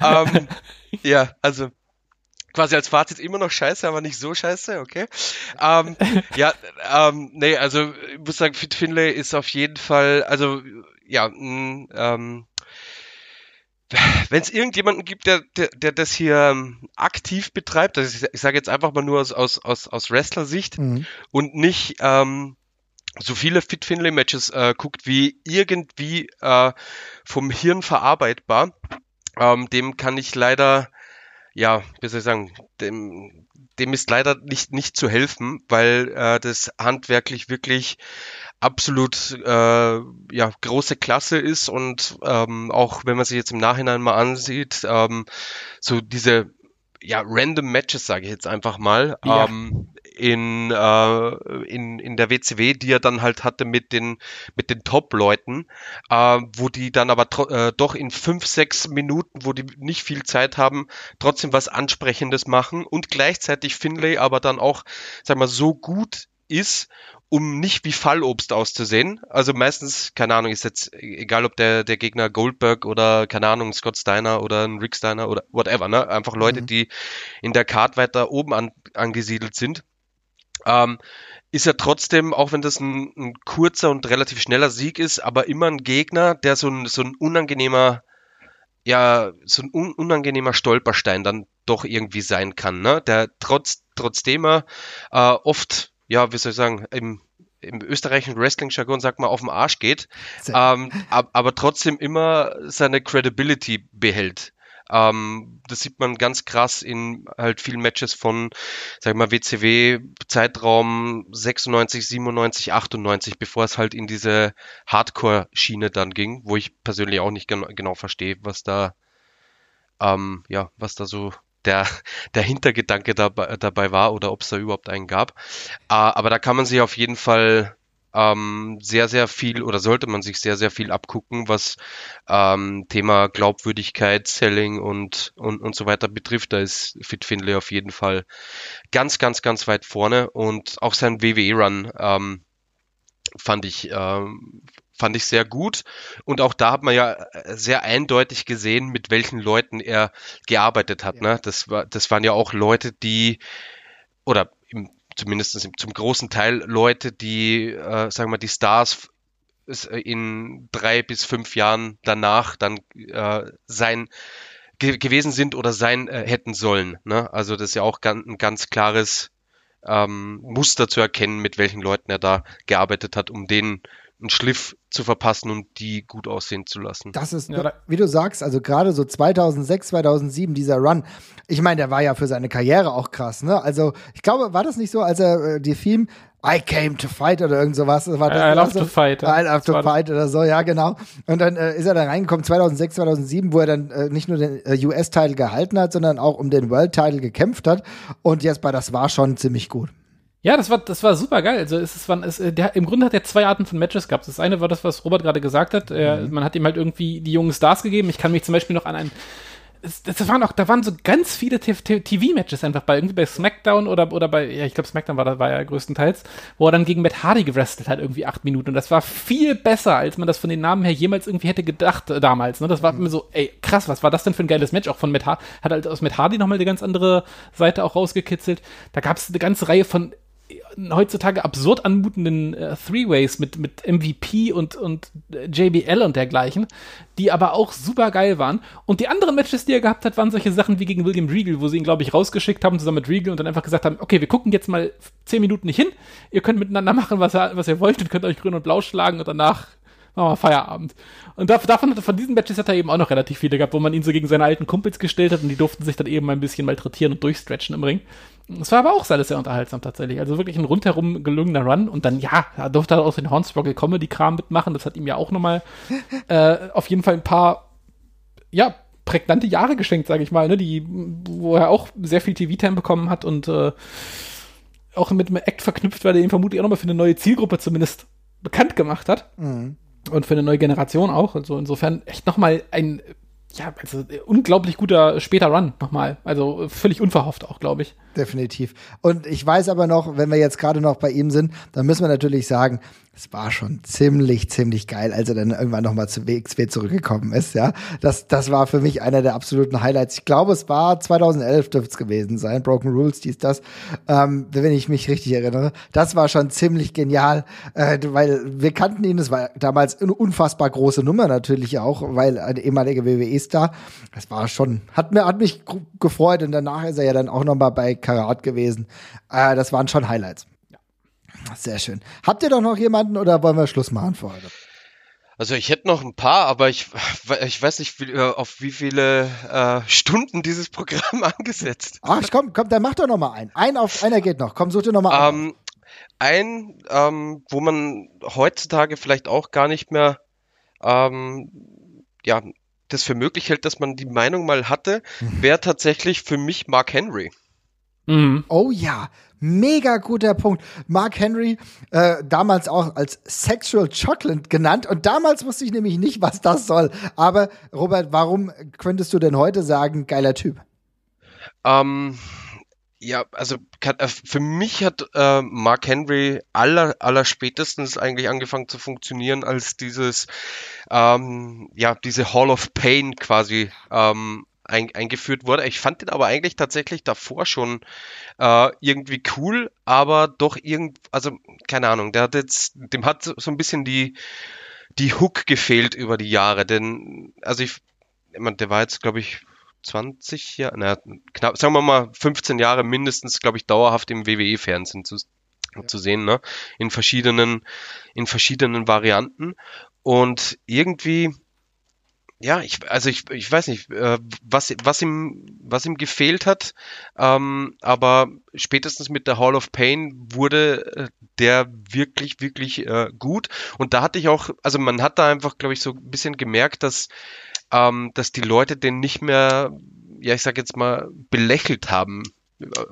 ähm, ja, also quasi als Fazit immer noch scheiße, aber nicht so scheiße, okay. Ähm, [laughs] ja, ähm, nee, also ich muss sagen, Fit Finlay ist auf jeden Fall, also ja, mh, ähm, wenn es irgendjemanden gibt, der, der, der das hier ähm, aktiv betreibt, also ich, ich sage jetzt einfach mal nur aus, aus, aus, aus Wrestler-Sicht mhm. und nicht ähm, so viele Fit Finlay Matches äh, guckt wie irgendwie äh, vom Hirn verarbeitbar, ähm, dem kann ich leider ja, wie soll ich sagen, dem, dem ist leider nicht, nicht zu helfen, weil äh, das handwerklich wirklich absolut äh, ja, große Klasse ist und ähm, auch wenn man sich jetzt im Nachhinein mal ansieht, ähm, so diese ja, random Matches, sage ich jetzt einfach mal, ja. ähm, in, äh, in, in der WCW, die er dann halt hatte mit den, mit den Top-Leuten, äh, wo die dann aber äh, doch in fünf, sechs Minuten, wo die nicht viel Zeit haben, trotzdem was Ansprechendes machen und gleichzeitig Finlay aber dann auch, sag mal, so gut ist, um nicht wie Fallobst auszusehen. Also meistens, keine Ahnung, ist jetzt egal, ob der, der Gegner Goldberg oder, keine Ahnung, Scott Steiner oder ein Rick Steiner oder whatever, ne? Einfach Leute, mhm. die in der Card weiter oben an, angesiedelt sind ähm, ist er trotzdem, auch wenn das ein, ein, kurzer und relativ schneller Sieg ist, aber immer ein Gegner, der so ein, so ein unangenehmer, ja, so ein un unangenehmer Stolperstein dann doch irgendwie sein kann, ne? Der trotz, trotzdem er äh, oft, ja, wie soll ich sagen, im, im österreichischen Wrestling-Jargon sagt man auf den Arsch geht, ähm, aber trotzdem immer seine Credibility behält. Ähm, das sieht man ganz krass in halt vielen Matches von, sag ich mal, WCW Zeitraum 96, 97, 98, bevor es halt in diese Hardcore-Schiene dann ging, wo ich persönlich auch nicht genau, genau verstehe, was da, ähm, ja, was da so der, [laughs] der Hintergedanke dabei, dabei war oder ob es da überhaupt einen gab. Äh, aber da kann man sich auf jeden Fall ähm, sehr, sehr viel oder sollte man sich sehr, sehr viel abgucken, was ähm, Thema Glaubwürdigkeit, Selling und, und, und so weiter betrifft. Da ist Fit Finlay auf jeden Fall ganz, ganz, ganz weit vorne und auch sein WWE-Run ähm, fand ich, ähm, fand ich sehr gut. Und auch da hat man ja sehr eindeutig gesehen, mit welchen Leuten er gearbeitet hat. Ja. Ne? Das, war, das waren ja auch Leute, die, oder im zumindest zum großen Teil Leute, die, äh, sagen wir, die Stars in drei bis fünf Jahren danach dann äh, sein ge gewesen sind oder sein äh, hätten sollen. Ne? Also das ist ja auch ganz, ein ganz klares ähm, Muster zu erkennen, mit welchen Leuten er da gearbeitet hat, um denen einen Schliff zu verpassen und die gut aussehen zu lassen. Das ist, ja. wie du sagst, also gerade so 2006, 2007, dieser Run, ich meine, der war ja für seine Karriere auch krass, ne? Also, ich glaube, war das nicht so, als er äh, die Theme I came to fight oder irgend sowas. War das, I love also, to fight. I love to fight oder so, ja, genau. Und dann äh, ist er dann reingekommen 2006, 2007, wo er dann äh, nicht nur den äh, US-Title gehalten hat, sondern auch um den World-Title gekämpft hat. Und jetzt bei das war schon ziemlich gut. Ja, das war, das war super geil. Also es ist, es, der, im Grunde hat er zwei Arten von Matches gehabt. Das eine war das, was Robert gerade gesagt hat. Er, mhm. Man hat ihm halt irgendwie die jungen Stars gegeben. Ich kann mich zum Beispiel noch an ein es, das waren auch, da waren so ganz viele TV-Matches einfach bei irgendwie bei SmackDown oder, oder bei, ja, ich glaube SmackDown war, das war ja größtenteils, wo er dann gegen Matt Hardy gewrestelt hat, irgendwie acht Minuten. Und das war viel besser, als man das von den Namen her jemals irgendwie hätte gedacht äh, damals. Ne? Das war mhm. immer so, ey, krass, was war das denn für ein geiles Match? Auch von Matt Hardy, hat halt aus Matt Hardy nochmal eine ganz andere Seite auch rausgekitzelt. Da gab es eine ganze Reihe von heutzutage absurd anmutenden äh, Three-Ways mit, mit MVP und, und äh, JBL und dergleichen, die aber auch super geil waren. Und die anderen Matches, die er gehabt hat, waren solche Sachen wie gegen William Regal, wo sie ihn, glaube ich, rausgeschickt haben zusammen mit Regal und dann einfach gesagt haben, okay, wir gucken jetzt mal zehn Minuten nicht hin, ihr könnt miteinander [laughs] machen, was was ihr wollt und könnt euch grün und blau schlagen und danach machen wir Feierabend. Und davon, von diesen Matches hat er eben auch noch relativ viele gehabt, wo man ihn so gegen seine alten Kumpels gestellt hat und die durften sich dann eben ein bisschen malträtieren und durchstretchen im Ring. Es war aber auch alles sehr unterhaltsam tatsächlich. Also wirklich ein rundherum gelungener Run. Und dann, ja, da durfte er auch den Hornswoggle Comedy-Kram mitmachen. Das hat ihm ja auch nochmal [laughs] äh, auf jeden Fall ein paar, ja, prägnante Jahre geschenkt, sage ich mal, ne? Die, wo er auch sehr viel TV-Time bekommen hat und äh, auch mit einem Act verknüpft, weil er ihn vermutlich auch nochmal für eine neue Zielgruppe zumindest bekannt gemacht hat. Mhm. Und für eine neue Generation auch. Also insofern echt nochmal ein ja, also unglaublich guter später Run nochmal. Also völlig unverhofft auch, glaube ich. Definitiv. Und ich weiß aber noch, wenn wir jetzt gerade noch bei ihm sind, dann müssen wir natürlich sagen, es war schon ziemlich, ziemlich geil, als er dann irgendwann nochmal zu WXW zurückgekommen ist, ja. Das, das war für mich einer der absoluten Highlights. Ich glaube, es war 2011 dürfte es gewesen sein. Broken Rules, dies, das. Ähm, wenn ich mich richtig erinnere. Das war schon ziemlich genial, äh, weil wir kannten ihn. Es war damals eine unfassbar große Nummer natürlich auch, weil ein ehemaliger WWE-Star. Das war schon, hat mir, hat mich gefreut und danach ist er ja dann auch nochmal bei Karat gewesen. Äh, das waren schon Highlights. Sehr schön. Habt ihr doch noch jemanden oder wollen wir Schluss machen für heute? Also ich hätte noch ein paar, aber ich, ich weiß nicht, wie, äh, auf wie viele äh, Stunden dieses Programm [laughs] angesetzt. Ach komm, komm, dann mach doch noch mal einen. Ein auf einer geht noch. Komm, such dir noch mal einen. Ähm, ein, ähm, wo man heutzutage vielleicht auch gar nicht mehr ähm, ja, das für möglich hält, dass man die Meinung mal hatte, mhm. wäre tatsächlich für mich Mark Henry. Mhm. Oh ja, mega guter Punkt. Mark Henry, äh, damals auch als Sexual Chocolate genannt. Und damals wusste ich nämlich nicht, was das soll. Aber Robert, warum könntest du denn heute sagen, geiler Typ? Ähm, ja, also äh, für mich hat äh, Mark Henry aller, aller spätestens eigentlich angefangen zu funktionieren, als dieses, ähm, ja, diese Hall of Pain quasi ähm, ein, eingeführt wurde. Ich fand den aber eigentlich tatsächlich davor schon äh, irgendwie cool, aber doch irgend, also keine Ahnung, der hat jetzt, dem hat so ein bisschen die die Hook gefehlt über die Jahre, denn also ich, ich meine, der war jetzt glaube ich 20 Jahre, na, knapp, sagen wir mal 15 Jahre mindestens, glaube ich, dauerhaft im WWE-Fernsehen zu, ja. zu sehen, ne? In verschiedenen, in verschiedenen Varianten. Und irgendwie, ja, ich, also ich, ich weiß nicht, äh, was, was ihm, was ihm gefehlt hat, ähm, aber spätestens mit der Hall of Pain wurde äh, der wirklich, wirklich äh, gut. Und da hatte ich auch, also man hat da einfach, glaube ich, so ein bisschen gemerkt, dass, ähm, dass die Leute den nicht mehr, ja, ich sag jetzt mal, belächelt haben.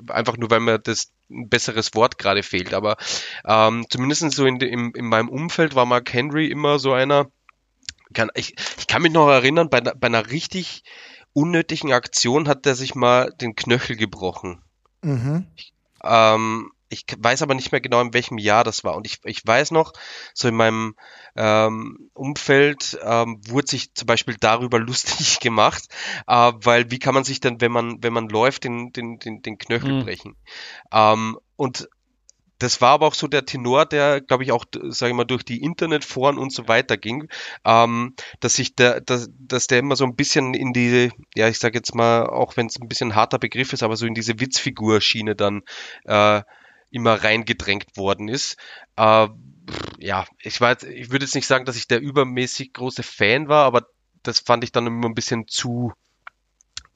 Einfach nur, weil mir das ein besseres Wort gerade fehlt. Aber ähm, zumindest so in, in, in meinem Umfeld war Mark Henry immer so einer, kann, ich, ich kann mich noch erinnern, bei, bei einer richtig unnötigen Aktion hat er sich mal den Knöchel gebrochen. Mhm. Ähm, ich weiß aber nicht mehr genau, in welchem Jahr das war. Und ich, ich weiß noch, so in meinem ähm, Umfeld ähm, wurde sich zum Beispiel darüber [laughs] lustig gemacht, äh, weil wie kann man sich denn, wenn man, wenn man läuft, den, den, den, den Knöchel mhm. brechen? Ähm, und das war aber auch so der Tenor, der, glaube ich, auch, sage ich mal, durch die Internetforen und so weiter ging, ähm, dass sich der, dass, dass der immer so ein bisschen in die, ja, ich sage jetzt mal, auch wenn es ein bisschen ein harter Begriff ist, aber so in diese Witzfigur-Schiene dann äh, immer reingedrängt worden ist. Äh, ja, ich war jetzt, ich würde jetzt nicht sagen, dass ich der übermäßig große Fan war, aber das fand ich dann immer ein bisschen zu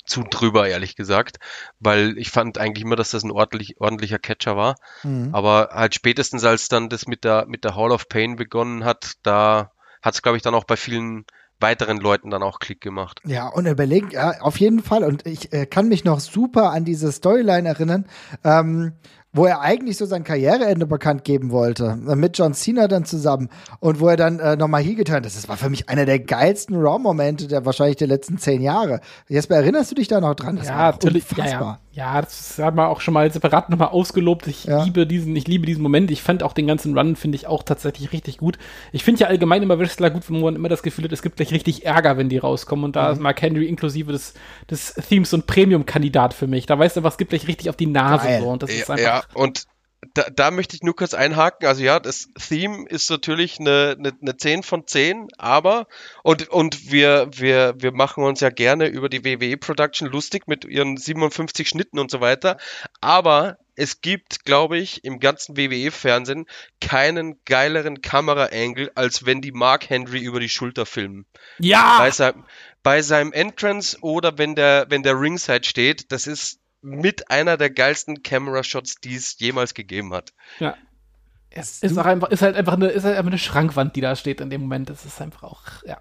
zu drüber, ehrlich gesagt, weil ich fand eigentlich immer, dass das ein ordentlich, ordentlicher Catcher war. Mhm. Aber halt spätestens als dann das mit der, mit der Hall of Pain begonnen hat, da hat es, glaube ich, dann auch bei vielen weiteren Leuten dann auch Klick gemacht. Ja, und überlegt, ja, auf jeden Fall. Und ich äh, kann mich noch super an diese Storyline erinnern. Ähm, wo er eigentlich so sein Karriereende bekannt geben wollte, mit John Cena dann zusammen und wo er dann äh, nochmal hier getan hat. Das war für mich einer der geilsten Raw-Momente der wahrscheinlich der letzten zehn Jahre. Jesper, erinnerst du dich da noch dran? Das ja, natürlich. Unfassbar. Ja, ja. Ja, das hat man auch schon mal separat nochmal ausgelobt. Ich ja. liebe diesen, ich liebe diesen Moment. Ich fand auch den ganzen Run, finde ich auch tatsächlich richtig gut. Ich finde ja allgemein immer Wrestler gut, wo man immer das Gefühl hat, es gibt gleich richtig Ärger, wenn die rauskommen. Und da mhm. ist Mark Henry inklusive des, des Themes so ein Premium-Kandidat für mich. Da weißt du, was gibt gleich richtig auf die Nase. So. Und das ja, ist einfach ja, und da, da möchte ich nur kurz einhaken. Also ja, das Theme ist natürlich eine, eine, eine 10 von 10, aber und, und wir, wir, wir machen uns ja gerne über die WWE Production lustig mit ihren 57 Schnitten und so weiter. Aber es gibt, glaube ich, im ganzen WWE-Fernsehen keinen geileren Kamera-Angle, als wenn die Mark Henry über die Schulter filmen. Ja! Bei, sein, bei seinem Entrance oder wenn der, wenn der Ringside steht, das ist mit einer der geilsten Camera-Shots, die es jemals gegeben hat. Ja. Es ist, auch einfach, ist halt einfach eine, ist halt einfach eine Schrankwand, die da steht in dem Moment. Das ist einfach auch, ja,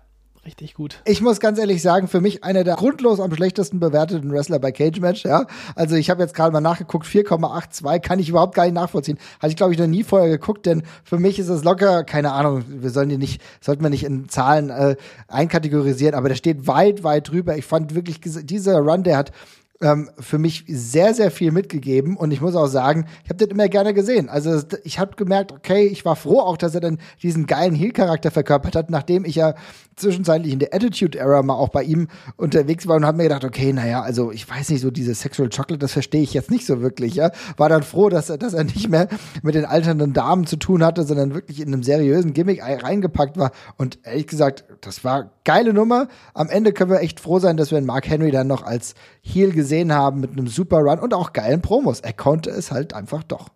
richtig gut. Ich muss ganz ehrlich sagen, für mich einer der grundlos am schlechtesten bewerteten Wrestler bei Cage Match, ja. Also ich habe jetzt gerade mal nachgeguckt, 4,82 kann ich überhaupt gar nicht nachvollziehen. Hatte ich, glaube ich, noch nie vorher geguckt, denn für mich ist es locker, keine Ahnung, wir sollen die nicht, sollten wir nicht in Zahlen äh, einkategorisieren, aber der steht weit, weit drüber. Ich fand wirklich, dieser Run, der hat ähm, für mich sehr, sehr viel mitgegeben. Und ich muss auch sagen, ich habe den immer gerne gesehen. Also ich habe gemerkt, okay, ich war froh auch, dass er dann diesen geilen Heel-Charakter verkörpert hat, nachdem ich ja zwischenzeitlich in der Attitude-Era mal auch bei ihm unterwegs war und habe mir gedacht, okay, naja, also ich weiß nicht, so diese Sexual Chocolate, das verstehe ich jetzt nicht so wirklich, ja. War dann froh, dass er, dass er nicht mehr mit den alternden Damen zu tun hatte, sondern wirklich in einem seriösen Gimmick reingepackt war. Und ehrlich gesagt, das war geile Nummer. Am Ende können wir echt froh sein, dass wir Mark Henry dann noch als Heel gesehen haben mit einem super Run und auch geilen Promos. Er konnte es halt einfach doch.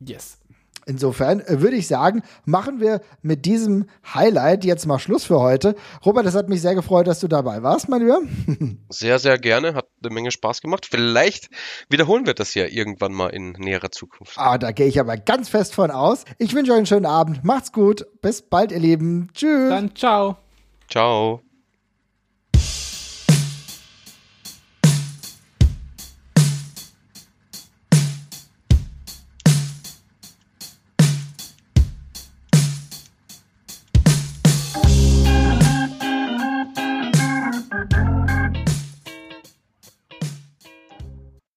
Yes. Insofern äh, würde ich sagen, machen wir mit diesem Highlight jetzt mal Schluss für heute. Robert, es hat mich sehr gefreut, dass du dabei warst, mein Lieber. [laughs] Sehr, sehr gerne. Hat eine Menge Spaß gemacht. Vielleicht wiederholen wir das ja irgendwann mal in näherer Zukunft. Ah, da gehe ich aber ganz fest von aus. Ich wünsche euch einen schönen Abend. Macht's gut. Bis bald, ihr Lieben. Tschüss. Dann ciao. Ciao.